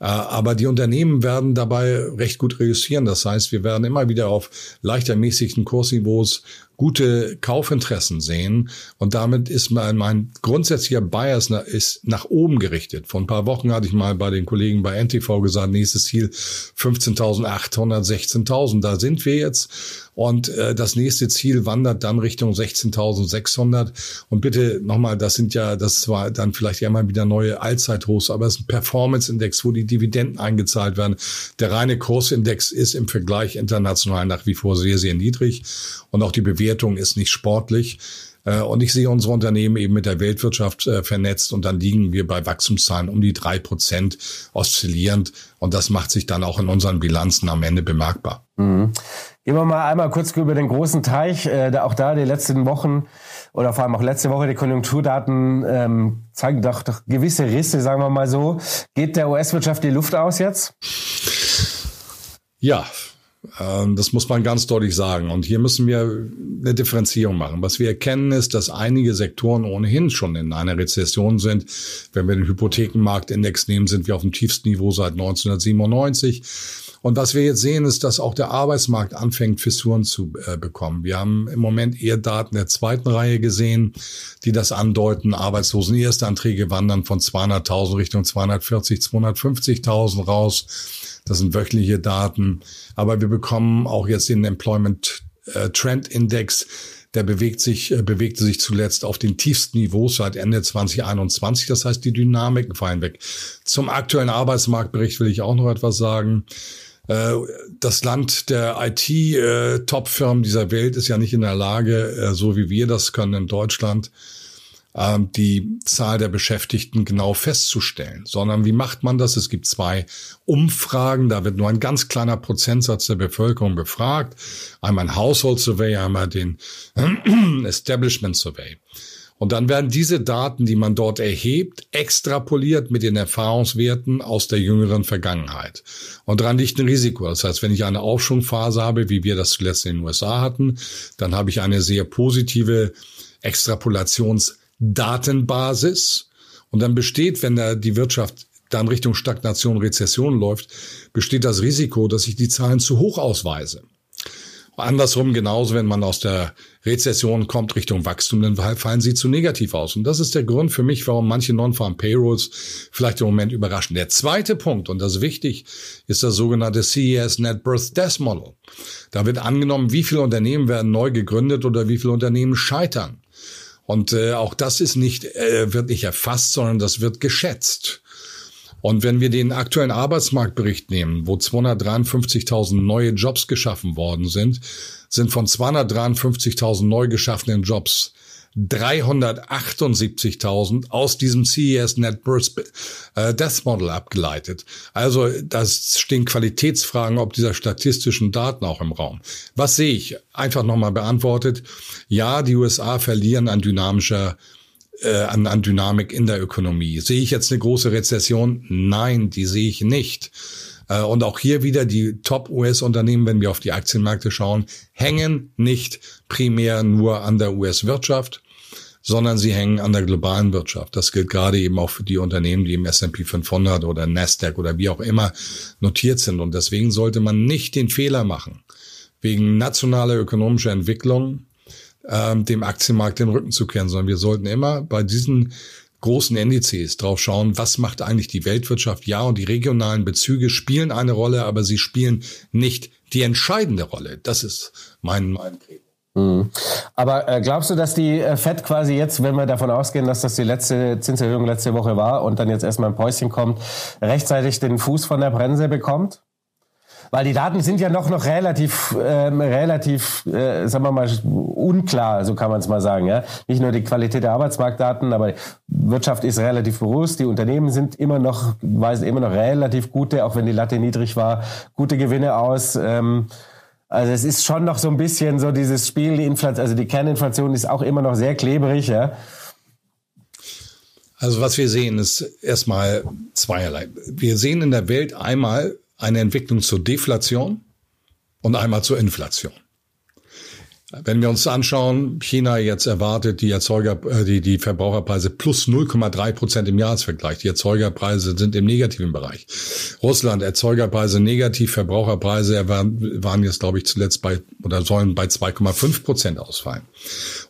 Äh, aber die Unternehmen werden dabei recht gut reüssieren. Das heißt, wir werden immer wieder auf leicht ermäßigten Kursniveaus gute Kaufinteressen sehen. Und damit ist mein, mein grundsätzlicher Bias nach, ist nach oben gerichtet. Vor ein paar Wochen hatte ich mal bei den Kollegen bei NTV gesagt, nächstes Ziel 15.800, 16.000. Da sind wir jetzt. Und äh, das nächste Ziel wandert dann Richtung 16.600. Und bitte nochmal, das sind ja, das war dann vielleicht ja mal wieder neue Allzeithochs, aber es ist ein Performance-Index, wo die Dividenden eingezahlt werden. Der reine Kursindex ist im Vergleich international nach wie vor sehr, sehr niedrig. Und auch die Bewertung ist nicht sportlich. Äh, und ich sehe unsere Unternehmen eben mit der Weltwirtschaft äh, vernetzt und dann liegen wir bei Wachstumszahlen um die drei Prozent oszillierend. Und das macht sich dann auch in unseren Bilanzen am Ende bemerkbar. Mhm. Gehen wir mal einmal kurz über den großen Teich. Äh, auch da die letzten Wochen oder vor allem auch letzte Woche die Konjunkturdaten ähm, zeigen doch, doch gewisse Risse, sagen wir mal so. Geht der US-Wirtschaft die Luft aus jetzt? Ja, das muss man ganz deutlich sagen. Und hier müssen wir eine Differenzierung machen. Was wir erkennen ist, dass einige Sektoren ohnehin schon in einer Rezession sind. Wenn wir den Hypothekenmarktindex nehmen, sind wir auf dem tiefsten Niveau seit 1997. Und was wir jetzt sehen, ist, dass auch der Arbeitsmarkt anfängt, Fissuren zu äh, bekommen. Wir haben im Moment eher Daten der zweiten Reihe gesehen, die das andeuten. Arbeitslosen Erstanträge wandern von 200.000 Richtung 240, 250.000 raus. Das sind wöchentliche Daten. Aber wir bekommen auch jetzt den Employment äh, Trend Index der bewegt sich, äh, bewegte sich zuletzt auf den tiefsten Niveaus seit Ende 2021. Das heißt, die Dynamiken fallen weg. Zum aktuellen Arbeitsmarktbericht will ich auch noch etwas sagen. Äh, das Land der IT-Top-Firmen dieser Welt ist ja nicht in der Lage, so wie wir das können in Deutschland, die Zahl der Beschäftigten genau festzustellen, sondern wie macht man das? Es gibt zwei Umfragen, da wird nur ein ganz kleiner Prozentsatz der Bevölkerung befragt. Einmal ein Household Survey, einmal den Establishment Survey. Und dann werden diese Daten, die man dort erhebt, extrapoliert mit den Erfahrungswerten aus der jüngeren Vergangenheit. Und daran liegt ein Risiko. Das heißt, wenn ich eine Aufschwungphase habe, wie wir das zuletzt in den USA hatten, dann habe ich eine sehr positive Extrapolationsdatenbasis. Und dann besteht, wenn da die Wirtschaft dann Richtung Stagnation, Rezession läuft, besteht das Risiko, dass ich die Zahlen zu hoch ausweise. Andersrum genauso, wenn man aus der Rezession kommt Richtung Wachstum, dann fallen sie zu negativ aus. Und das ist der Grund für mich, warum manche Non-Farm Payrolls vielleicht im Moment überraschen. Der zweite Punkt, und das ist wichtig, ist das sogenannte CES Net Birth Death Model. Da wird angenommen, wie viele Unternehmen werden neu gegründet oder wie viele Unternehmen scheitern. Und äh, auch das ist nicht, äh, wird nicht erfasst, sondern das wird geschätzt. Und wenn wir den aktuellen Arbeitsmarktbericht nehmen, wo 253.000 neue Jobs geschaffen worden sind, sind von 253.000 neu geschaffenen Jobs 378.000 aus diesem CES Net Birth äh, Death Model abgeleitet. Also das stehen Qualitätsfragen ob dieser statistischen Daten auch im Raum. Was sehe ich? Einfach nochmal beantwortet. Ja, die USA verlieren an dynamischer äh, an, an Dynamik in der Ökonomie. Sehe ich jetzt eine große Rezession? Nein, die sehe ich nicht. Äh, und auch hier wieder die Top-US-Unternehmen, wenn wir auf die Aktienmärkte schauen, hängen nicht primär nur an der US-Wirtschaft, sondern sie hängen an der globalen Wirtschaft. Das gilt gerade eben auch für die Unternehmen, die im S&P 500 oder Nasdaq oder wie auch immer notiert sind. Und deswegen sollte man nicht den Fehler machen, wegen nationaler ökonomischer Entwicklung ähm, dem Aktienmarkt den Rücken zu kehren, sondern wir sollten immer bei diesen großen Indizes drauf schauen, was macht eigentlich die Weltwirtschaft? Ja, und die regionalen Bezüge spielen eine Rolle, aber sie spielen nicht die entscheidende Rolle. Das ist mein, mein Credo. Mhm. Aber äh, glaubst du, dass die äh, Fed quasi jetzt, wenn wir davon ausgehen, dass das die letzte Zinserhöhung letzte Woche war und dann jetzt erstmal ein Päuschen kommt, rechtzeitig den Fuß von der Bremse bekommt? Weil die Daten sind ja noch, noch relativ, ähm, relativ, äh, sagen wir mal, unklar, so kann man es mal sagen. Ja? Nicht nur die Qualität der Arbeitsmarktdaten, aber Wirtschaft ist relativ bewusst. Die Unternehmen sind immer noch, weisen immer noch relativ gute, auch wenn die Latte niedrig war, gute Gewinne aus. Ähm, also es ist schon noch so ein bisschen so dieses Spiel, die Inflation, also die Kerninflation ist auch immer noch sehr klebrig, ja. Also was wir sehen, ist erstmal zweierlei. Wir sehen in der Welt einmal eine Entwicklung zur Deflation und einmal zur Inflation. Wenn wir uns anschauen, China jetzt erwartet die Erzeuger, äh, die, die Verbraucherpreise plus 0,3 Prozent im Jahresvergleich. Die Erzeugerpreise sind im negativen Bereich. Russland, Erzeugerpreise negativ, Verbraucherpreise waren, waren jetzt, glaube ich, zuletzt bei oder sollen bei 2,5 Prozent ausfallen.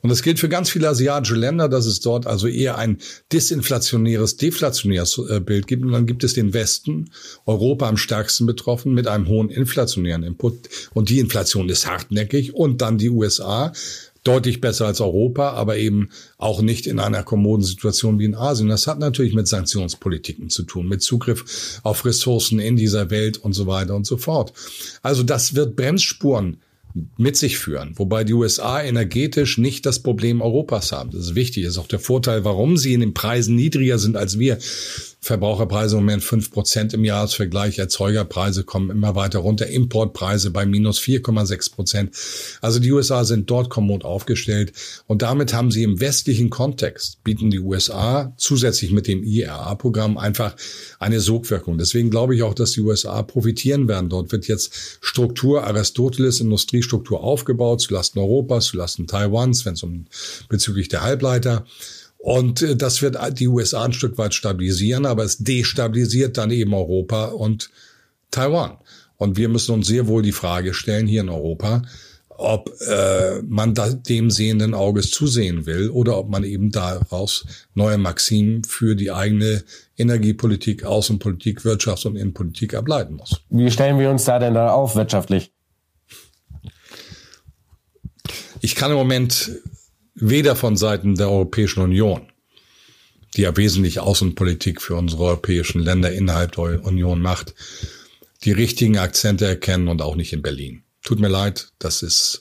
Und das gilt für ganz viele asiatische Länder, dass es dort also eher ein disinflationäres, deflationäres äh, Bild gibt. Und dann gibt es den Westen, Europa am stärksten betroffen, mit einem hohen inflationären Input. Und die Inflation ist hartnäckig. Und dann die USA USA, deutlich besser als Europa, aber eben auch nicht in einer kommoden Situation wie in Asien. Das hat natürlich mit Sanktionspolitiken zu tun, mit Zugriff auf Ressourcen in dieser Welt und so weiter und so fort. Also das wird Bremsspuren mit sich führen, wobei die USA energetisch nicht das Problem Europas haben. Das ist wichtig, das ist auch der Vorteil, warum sie in den Preisen niedriger sind als wir. Verbraucherpreise im Moment fünf Prozent im Jahresvergleich, Erzeugerpreise kommen immer weiter runter, Importpreise bei minus 4,6 Prozent. Also die USA sind dort kommod aufgestellt und damit haben sie im westlichen Kontext, bieten die USA zusätzlich mit dem IRA-Programm einfach eine Sogwirkung. Deswegen glaube ich auch, dass die USA profitieren werden. Dort wird jetzt Struktur, Aristoteles, Industriestruktur aufgebaut, zulasten Europas, zulasten Taiwans, wenn es um bezüglich der Halbleiter und äh, das wird die USA ein Stück weit stabilisieren, aber es destabilisiert dann eben Europa und Taiwan. Und wir müssen uns sehr wohl die Frage stellen hier in Europa, ob äh, man da dem sehenden Auges zusehen will oder ob man eben daraus neue Maximen für die eigene Energiepolitik, Außenpolitik, Wirtschafts- und Innenpolitik ableiten muss. Wie stellen wir uns da denn da auf wirtschaftlich? Ich kann im Moment weder von Seiten der Europäischen Union, die ja wesentlich Außenpolitik für unsere europäischen Länder innerhalb der Union macht, die richtigen Akzente erkennen und auch nicht in Berlin. Tut mir leid, das ist,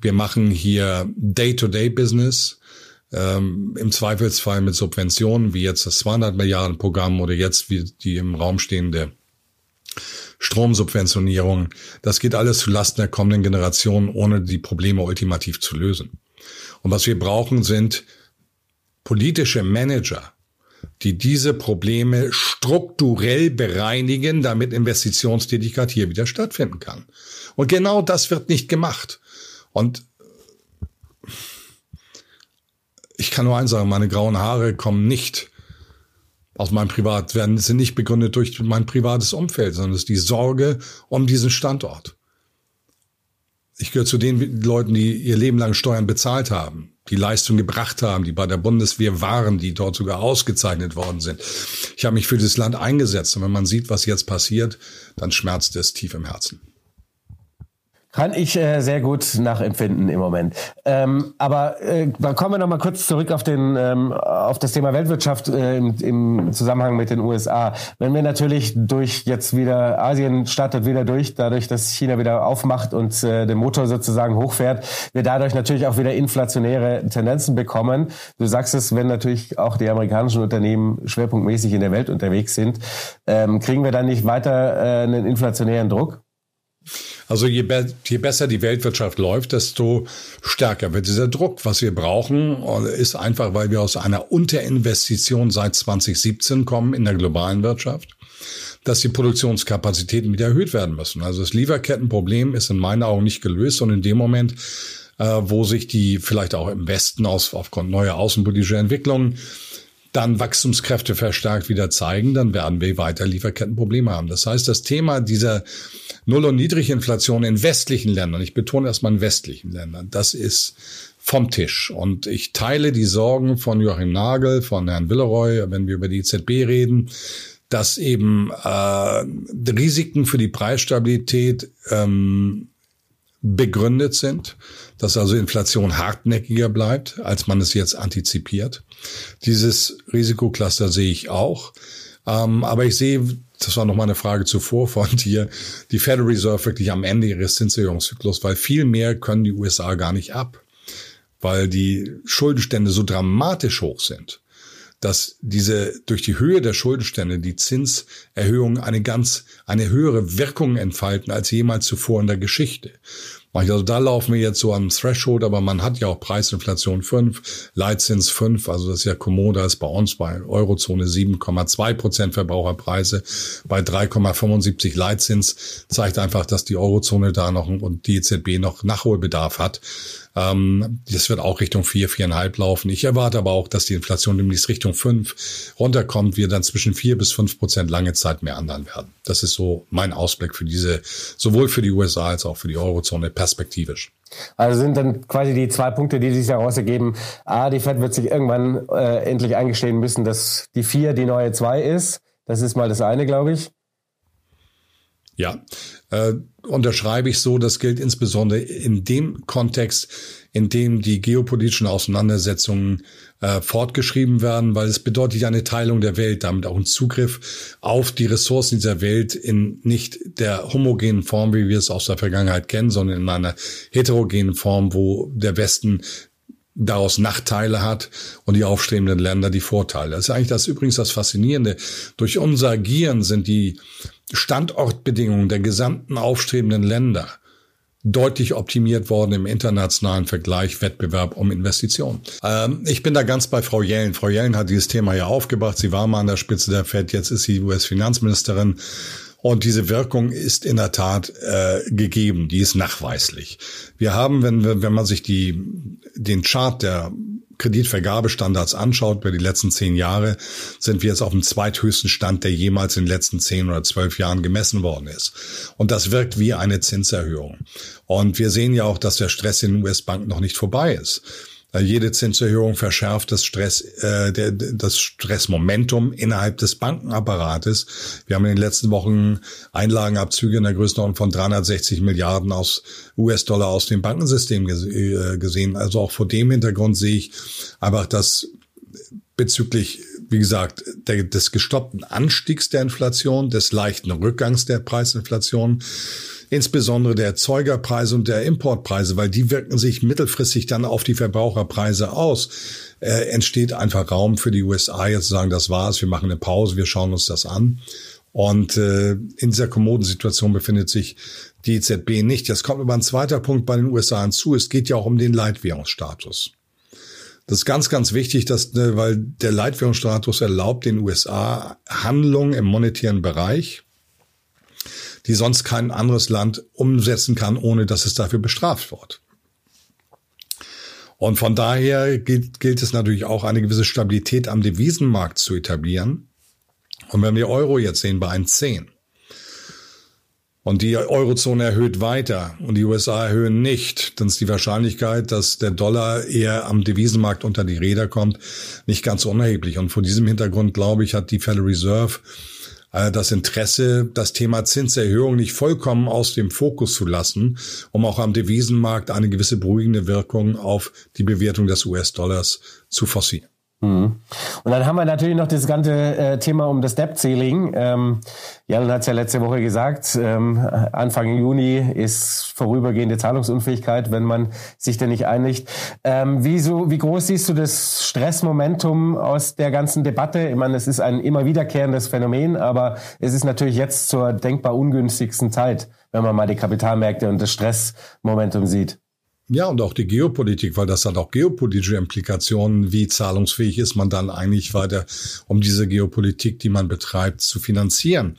wir machen hier Day-to-Day-Business, ähm, im Zweifelsfall mit Subventionen, wie jetzt das 200 Milliarden Programm oder jetzt wie die im Raum stehende Stromsubventionierung. Das geht alles zu Lasten der kommenden Generation, ohne die Probleme ultimativ zu lösen. Und was wir brauchen, sind politische Manager, die diese Probleme strukturell bereinigen, damit Investitionstätigkeit hier wieder stattfinden kann. Und genau das wird nicht gemacht. Und ich kann nur eins sagen, meine grauen Haare kommen nicht aus meinem Privat, werden, sind nicht begründet durch mein privates Umfeld, sondern es ist die Sorge um diesen Standort. Ich gehöre zu den Leuten, die ihr Leben lang Steuern bezahlt haben, die Leistung gebracht haben, die bei der Bundeswehr waren, die dort sogar ausgezeichnet worden sind. Ich habe mich für dieses Land eingesetzt und wenn man sieht, was jetzt passiert, dann schmerzt es tief im Herzen. Kann ich äh, sehr gut nachempfinden im Moment. Ähm, aber äh, kommen wir noch mal kurz zurück auf den ähm, auf das Thema Weltwirtschaft äh, im, im Zusammenhang mit den USA. Wenn wir natürlich durch jetzt wieder Asien startet wieder durch, dadurch, dass China wieder aufmacht und äh, den Motor sozusagen hochfährt, wir dadurch natürlich auch wieder inflationäre Tendenzen bekommen. Du sagst es, wenn natürlich auch die amerikanischen Unternehmen schwerpunktmäßig in der Welt unterwegs sind, ähm, kriegen wir dann nicht weiter äh, einen inflationären Druck? Also je, be je, besser die Weltwirtschaft läuft, desto stärker wird dieser Druck. Was wir brauchen, ist einfach, weil wir aus einer Unterinvestition seit 2017 kommen in der globalen Wirtschaft, dass die Produktionskapazitäten wieder erhöht werden müssen. Also das Lieferkettenproblem ist in meinen Augen nicht gelöst und in dem Moment, äh, wo sich die vielleicht auch im Westen aus, aufgrund neuer außenpolitischer Entwicklungen dann Wachstumskräfte verstärkt wieder zeigen, dann werden wir weiter Lieferkettenprobleme haben. Das heißt, das Thema dieser Null- und Niedriginflation in westlichen Ländern, ich betone erstmal in westlichen Ländern, das ist vom Tisch. Und ich teile die Sorgen von Joachim Nagel, von Herrn Villeroy, wenn wir über die EZB reden, dass eben äh, Risiken für die Preisstabilität ähm, begründet sind, dass also Inflation hartnäckiger bleibt, als man es jetzt antizipiert. Dieses Risikocluster sehe ich auch. Ähm, aber ich sehe, das war noch mal eine Frage zuvor von dir, die Federal Reserve wirklich am Ende ihres Zinserhöhungszyklus, weil viel mehr können die USA gar nicht ab, weil die Schuldenstände so dramatisch hoch sind dass diese durch die Höhe der Schuldenstände die Zinserhöhungen eine ganz eine höhere Wirkung entfalten als jemals zuvor in der Geschichte. Also da laufen wir jetzt so am Threshold, aber man hat ja auch Preisinflation 5, Leitzins 5, also das ist ja kommoder als bei uns bei Eurozone 7,2 Prozent Verbraucherpreise, bei 3,75 Leitzins zeigt einfach, dass die Eurozone da noch und die EZB noch Nachholbedarf hat. Ähm, das wird auch Richtung 4, 4,5 laufen. Ich erwarte aber auch, dass die Inflation demnächst Richtung 5 runterkommt, wir dann zwischen 4 bis 5 Prozent lange Zeit mehr anderen werden. Das ist so mein Ausblick für diese, sowohl für die USA als auch für die Eurozone perspektivisch. Also sind dann quasi die zwei Punkte, die sich daraus ergeben. A, die Fed wird sich irgendwann äh, endlich eingestehen müssen, dass die 4 die neue 2 ist. Das ist mal das eine, glaube ich. Ja, äh, unterschreibe ich so. Das gilt insbesondere in dem Kontext, in dem die geopolitischen Auseinandersetzungen äh, fortgeschrieben werden, weil es bedeutet ja eine Teilung der Welt, damit auch ein Zugriff auf die Ressourcen dieser Welt in nicht der homogenen Form, wie wir es aus der Vergangenheit kennen, sondern in einer heterogenen Form, wo der Westen daraus Nachteile hat und die aufstrebenden Länder die Vorteile. Das ist eigentlich das übrigens das Faszinierende. Durch unser Agieren sind die Standortbedingungen der gesamten aufstrebenden Länder deutlich optimiert worden im internationalen Vergleich Wettbewerb um Investitionen. Ähm, ich bin da ganz bei Frau Jellen. Frau Jellen hat dieses Thema ja aufgebracht. Sie war mal an der Spitze der Fed, jetzt ist sie US-Finanzministerin. Und diese Wirkung ist in der Tat äh, gegeben, die ist nachweislich. Wir haben, wenn, wenn man sich die, den Chart der Kreditvergabestandards anschaut, über die letzten zehn Jahre, sind wir jetzt auf dem zweithöchsten Stand, der jemals in den letzten zehn oder zwölf Jahren gemessen worden ist. Und das wirkt wie eine Zinserhöhung. Und wir sehen ja auch, dass der Stress in den US-Banken noch nicht vorbei ist. Jede Zinserhöhung verschärft das Stress, äh, das Stressmomentum innerhalb des Bankenapparates. Wir haben in den letzten Wochen Einlagenabzüge in der Größenordnung von 360 Milliarden aus US-Dollar aus dem Bankensystem äh, gesehen. Also auch vor dem Hintergrund sehe ich einfach, dass bezüglich, wie gesagt, der, des gestoppten Anstiegs der Inflation, des leichten Rückgangs der Preisinflation, insbesondere der Erzeugerpreise und der Importpreise, weil die wirken sich mittelfristig dann auf die Verbraucherpreise aus, äh, entsteht einfach Raum für die USA jetzt zu sagen, das war's, wir machen eine Pause, wir schauen uns das an. Und äh, in dieser kommoden Situation befindet sich die EZB nicht. Jetzt kommt aber ein zweiter Punkt bei den USA hinzu. Es geht ja auch um den Leitwährungsstatus. Das ist ganz, ganz wichtig, dass, äh, weil der Leitwährungsstatus erlaubt den USA Handlungen im monetären Bereich, die sonst kein anderes Land umsetzen kann, ohne dass es dafür bestraft wird. Und von daher gilt, gilt es natürlich auch, eine gewisse Stabilität am Devisenmarkt zu etablieren. Und wenn wir Euro jetzt sehen bei 1,10 und die Eurozone erhöht weiter und die USA erhöhen nicht, dann ist die Wahrscheinlichkeit, dass der Dollar eher am Devisenmarkt unter die Räder kommt, nicht ganz unerheblich. Und vor diesem Hintergrund, glaube ich, hat die Federal Reserve äh, das Interesse, das Thema Zinserhöhung nicht vollkommen aus dem Fokus zu lassen, um auch am Devisenmarkt eine gewisse beruhigende Wirkung auf die Bewertung des US-Dollars zu forcieren. Mhm. Und dann haben wir natürlich noch das ganze äh, Thema um das Debt Ceiling. Ähm, Jan hat es ja letzte Woche gesagt, ähm, Anfang Juni ist vorübergehende Zahlungsunfähigkeit, wenn man sich da nicht einigt. Ähm, wie, so, wie groß siehst du das Stressmomentum aus der ganzen Debatte? Ich meine, es ist ein immer wiederkehrendes Phänomen, aber es ist natürlich jetzt zur denkbar ungünstigsten Zeit, wenn man mal die Kapitalmärkte und das Stressmomentum sieht. Ja, und auch die Geopolitik, weil das hat auch geopolitische Implikationen. Wie zahlungsfähig ist man dann eigentlich weiter, um diese Geopolitik, die man betreibt, zu finanzieren?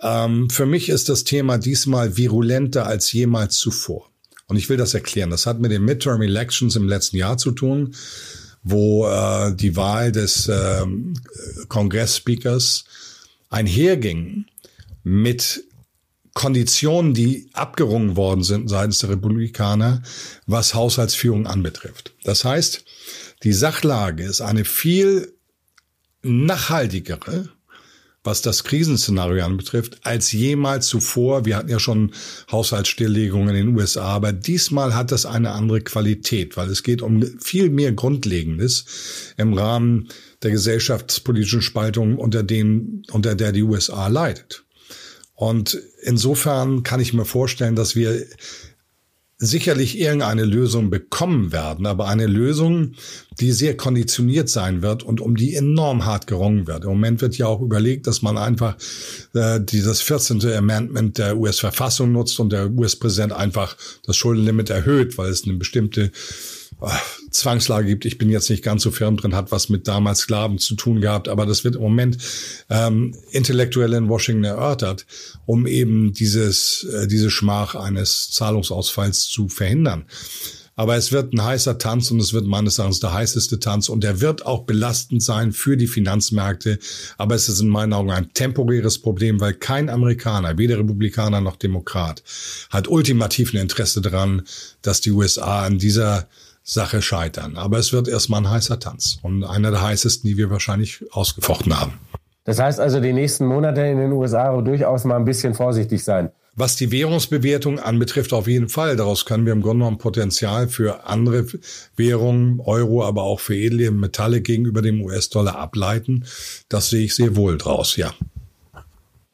Ähm, für mich ist das Thema diesmal virulenter als jemals zuvor. Und ich will das erklären. Das hat mit den Midterm Elections im letzten Jahr zu tun, wo äh, die Wahl des äh, Kongressspeakers einherging mit Konditionen, die abgerungen worden sind seitens der Republikaner, was Haushaltsführung anbetrifft. Das heißt, die Sachlage ist eine viel nachhaltigere, was das Krisenszenario anbetrifft, als jemals zuvor. Wir hatten ja schon Haushaltsstilllegungen in den USA, aber diesmal hat das eine andere Qualität, weil es geht um viel mehr Grundlegendes im Rahmen der gesellschaftspolitischen Spaltung, unter, denen, unter der die USA leidet. Und insofern kann ich mir vorstellen, dass wir sicherlich irgendeine Lösung bekommen werden, aber eine Lösung, die sehr konditioniert sein wird und um die enorm hart gerungen wird. Im Moment wird ja auch überlegt, dass man einfach äh, dieses 14. Amendment der US-Verfassung nutzt und der US-Präsident einfach das Schuldenlimit erhöht, weil es eine bestimmte Zwangslage gibt. Ich bin jetzt nicht ganz so firm drin, hat was mit damals Sklaven zu tun gehabt, aber das wird im Moment ähm, intellektuell in Washington erörtert, um eben dieses, äh, diese Schmach eines Zahlungsausfalls zu verhindern. Aber es wird ein heißer Tanz und es wird meines Erachtens der heißeste Tanz und der wird auch belastend sein für die Finanzmärkte. Aber es ist in meinen Augen ein temporäres Problem, weil kein Amerikaner, weder Republikaner noch Demokrat, hat ultimativ ein Interesse daran, dass die USA an dieser Sache scheitern. Aber es wird erstmal ein heißer Tanz und einer der heißesten, die wir wahrscheinlich ausgefochten haben. Das heißt also, die nächsten Monate in den USA durchaus mal ein bisschen vorsichtig sein. Was die Währungsbewertung anbetrifft, auf jeden Fall. Daraus können wir im Grunde genommen Potenzial für andere Währungen, Euro, aber auch für edle Metalle gegenüber dem US-Dollar ableiten. Das sehe ich sehr wohl draus, ja.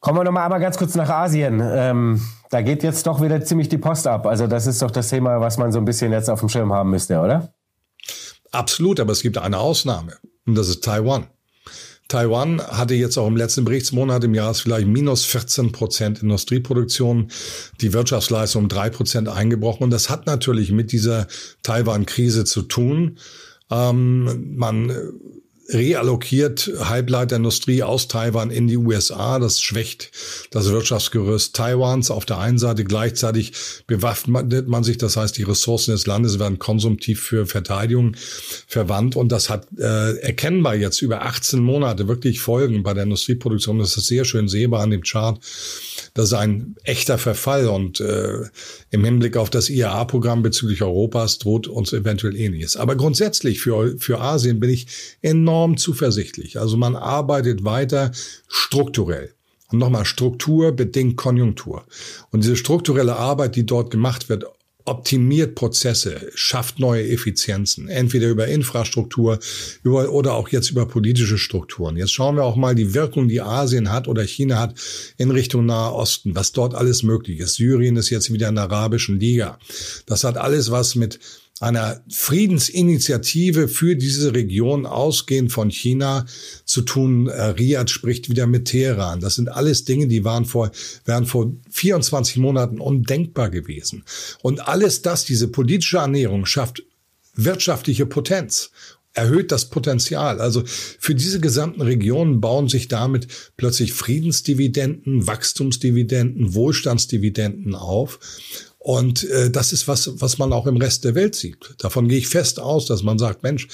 Kommen wir nochmal einmal ganz kurz nach Asien. Ähm, da geht jetzt doch wieder ziemlich die Post ab. Also das ist doch das Thema, was man so ein bisschen jetzt auf dem Schirm haben müsste, oder? Absolut, aber es gibt eine Ausnahme und das ist Taiwan. Taiwan hatte jetzt auch im letzten Berichtsmonat im Jahr vielleicht minus 14 Prozent Industrieproduktion, die Wirtschaftsleistung um drei Prozent eingebrochen. Und das hat natürlich mit dieser Taiwan-Krise zu tun. Ähm, man reallokiert Halbleiterindustrie aus Taiwan in die USA. Das schwächt das Wirtschaftsgerüst Taiwans auf der einen Seite. Gleichzeitig bewaffnet man sich, das heißt, die Ressourcen des Landes werden konsumtiv für Verteidigung verwandt. Und das hat äh, erkennbar jetzt über 18 Monate wirklich Folgen bei der Industrieproduktion. Das ist sehr schön sehbar an dem Chart. Das ist ein echter Verfall und äh, im Hinblick auf das IAA-Programm bezüglich Europas droht uns eventuell ähnliches. Aber grundsätzlich für, für Asien bin ich enorm zuversichtlich. Also man arbeitet weiter strukturell. Und nochmal, Struktur bedingt Konjunktur. Und diese strukturelle Arbeit, die dort gemacht wird, optimiert Prozesse, schafft neue Effizienzen, entweder über Infrastruktur über, oder auch jetzt über politische Strukturen. Jetzt schauen wir auch mal die Wirkung, die Asien hat oder China hat in Richtung Nahe Osten, was dort alles möglich ist. Syrien ist jetzt wieder in der arabischen Liga. Das hat alles was mit einer Friedensinitiative für diese Region ausgehend von China zu tun. Äh, Riyadh spricht wieder mit Teheran. Das sind alles Dinge, die waren vor, wären vor 24 Monaten undenkbar gewesen. Und alles das, diese politische Ernährung schafft wirtschaftliche Potenz. erhöht das Potenzial. Also für diese gesamten Regionen bauen sich damit plötzlich Friedensdividenden, Wachstumsdividenden, Wohlstandsdividenden auf. Und äh, das ist was, was man auch im Rest der Welt sieht. Davon gehe ich fest aus, dass man sagt, Mensch,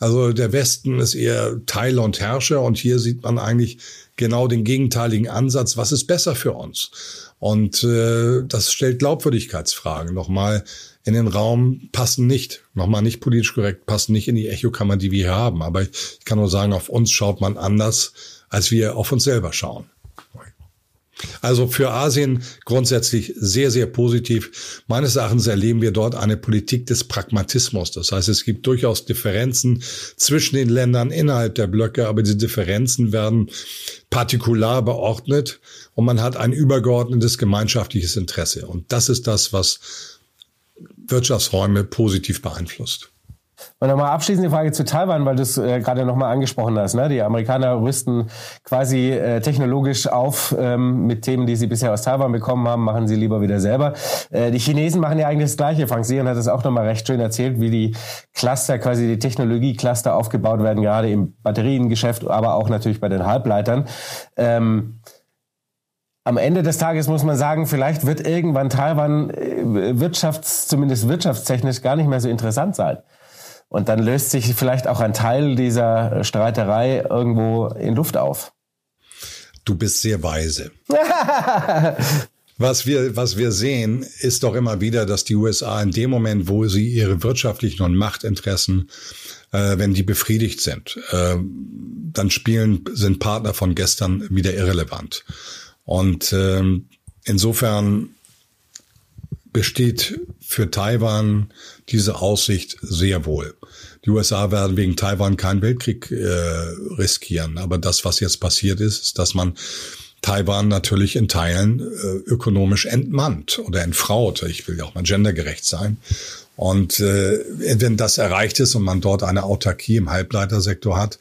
also der Westen ist eher Teiler und Herrscher und hier sieht man eigentlich genau den gegenteiligen Ansatz. Was ist besser für uns? Und äh, das stellt Glaubwürdigkeitsfragen nochmal in den Raum, passen nicht, nochmal nicht politisch korrekt, passen nicht in die Echokammer, die wir hier haben. Aber ich kann nur sagen, auf uns schaut man anders, als wir auf uns selber schauen. Also für Asien grundsätzlich sehr, sehr positiv. Meines Erachtens erleben wir dort eine Politik des Pragmatismus. Das heißt, es gibt durchaus Differenzen zwischen den Ländern innerhalb der Blöcke, aber diese Differenzen werden partikular beordnet und man hat ein übergeordnetes gemeinschaftliches Interesse. Und das ist das, was Wirtschaftsräume positiv beeinflusst. Und nochmal abschließende Frage zu Taiwan, weil du es äh, gerade nochmal angesprochen hast. Ne? Die Amerikaner rüsten quasi äh, technologisch auf ähm, mit Themen, die sie bisher aus Taiwan bekommen haben, machen sie lieber wieder selber. Äh, die Chinesen machen ja eigentlich das Gleiche. Frank Sieren hat es auch nochmal recht schön erzählt, wie die Cluster, quasi die Technologie-Cluster aufgebaut werden, gerade im Batteriengeschäft, aber auch natürlich bei den Halbleitern. Ähm, am Ende des Tages muss man sagen, vielleicht wird irgendwann Taiwan äh, wirtschafts-, zumindest wirtschaftstechnisch gar nicht mehr so interessant sein. Und dann löst sich vielleicht auch ein Teil dieser Streiterei irgendwo in Luft auf. Du bist sehr weise. was wir, was wir sehen, ist doch immer wieder, dass die USA in dem Moment, wo sie ihre wirtschaftlichen und Machtinteressen, äh, wenn die befriedigt sind, äh, dann spielen, sind Partner von gestern wieder irrelevant. Und äh, insofern besteht für Taiwan diese Aussicht sehr wohl. Die USA werden wegen Taiwan keinen Weltkrieg äh, riskieren. Aber das, was jetzt passiert ist, ist, dass man Taiwan natürlich in Teilen äh, ökonomisch entmannt oder entfraut. Ich will ja auch mal gendergerecht sein. Und äh, wenn das erreicht ist und man dort eine Autarkie im Halbleitersektor hat,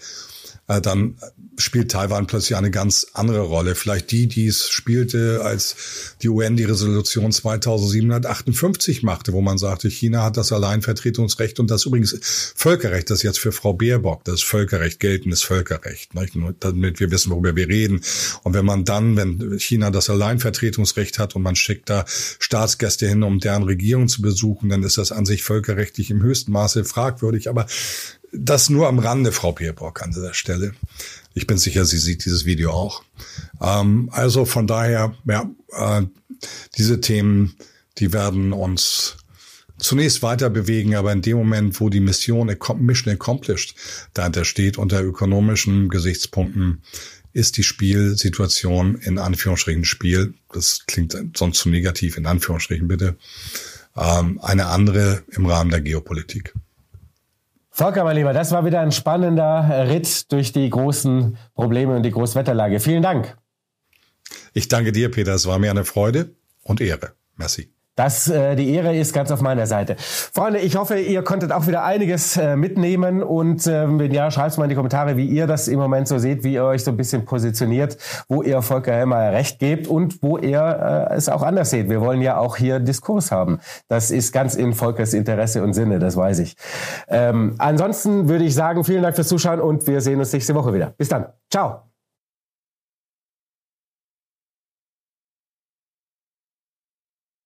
äh, dann spielt Taiwan plötzlich eine ganz andere Rolle. Vielleicht die, die es spielte, als die UN die Resolution 2758 machte, wo man sagte, China hat das Alleinvertretungsrecht und das übrigens Völkerrecht, das jetzt für Frau Baerbock, das Völkerrecht geltendes Völkerrecht, nicht? Damit wir wissen, worüber wir reden. Und wenn man dann, wenn China das Alleinvertretungsrecht hat und man schickt da Staatsgäste hin, um deren Regierung zu besuchen, dann ist das an sich völkerrechtlich im höchsten Maße fragwürdig. Aber das nur am Rande, Frau Baerbock, an dieser Stelle. Ich bin sicher, sie sieht dieses Video auch. Ähm, also von daher, ja, äh, diese Themen, die werden uns zunächst weiter bewegen, aber in dem Moment, wo die Mission Mission Accomplished dahinter steht, unter ökonomischen Gesichtspunkten, ist die Spielsituation in Anführungsstrichen Spiel, das klingt sonst zu negativ, in Anführungsstrichen bitte, ähm, eine andere im Rahmen der Geopolitik. Volker, mein Lieber, das war wieder ein spannender Ritt durch die großen Probleme und die Großwetterlage. Vielen Dank. Ich danke dir, Peter. Es war mir eine Freude und Ehre. Merci. Das, äh, die Ehre ist ganz auf meiner Seite. Freunde, ich hoffe, ihr konntet auch wieder einiges äh, mitnehmen und äh, wenn ja, schreibt mal in die Kommentare, wie ihr das im Moment so seht, wie ihr euch so ein bisschen positioniert, wo ihr Volker Helmer recht gebt und wo ihr äh, es auch anders seht. Wir wollen ja auch hier Diskurs haben. Das ist ganz in Volkers Interesse und Sinne, das weiß ich. Ähm, ansonsten würde ich sagen, vielen Dank fürs Zuschauen und wir sehen uns nächste Woche wieder. Bis dann. Ciao.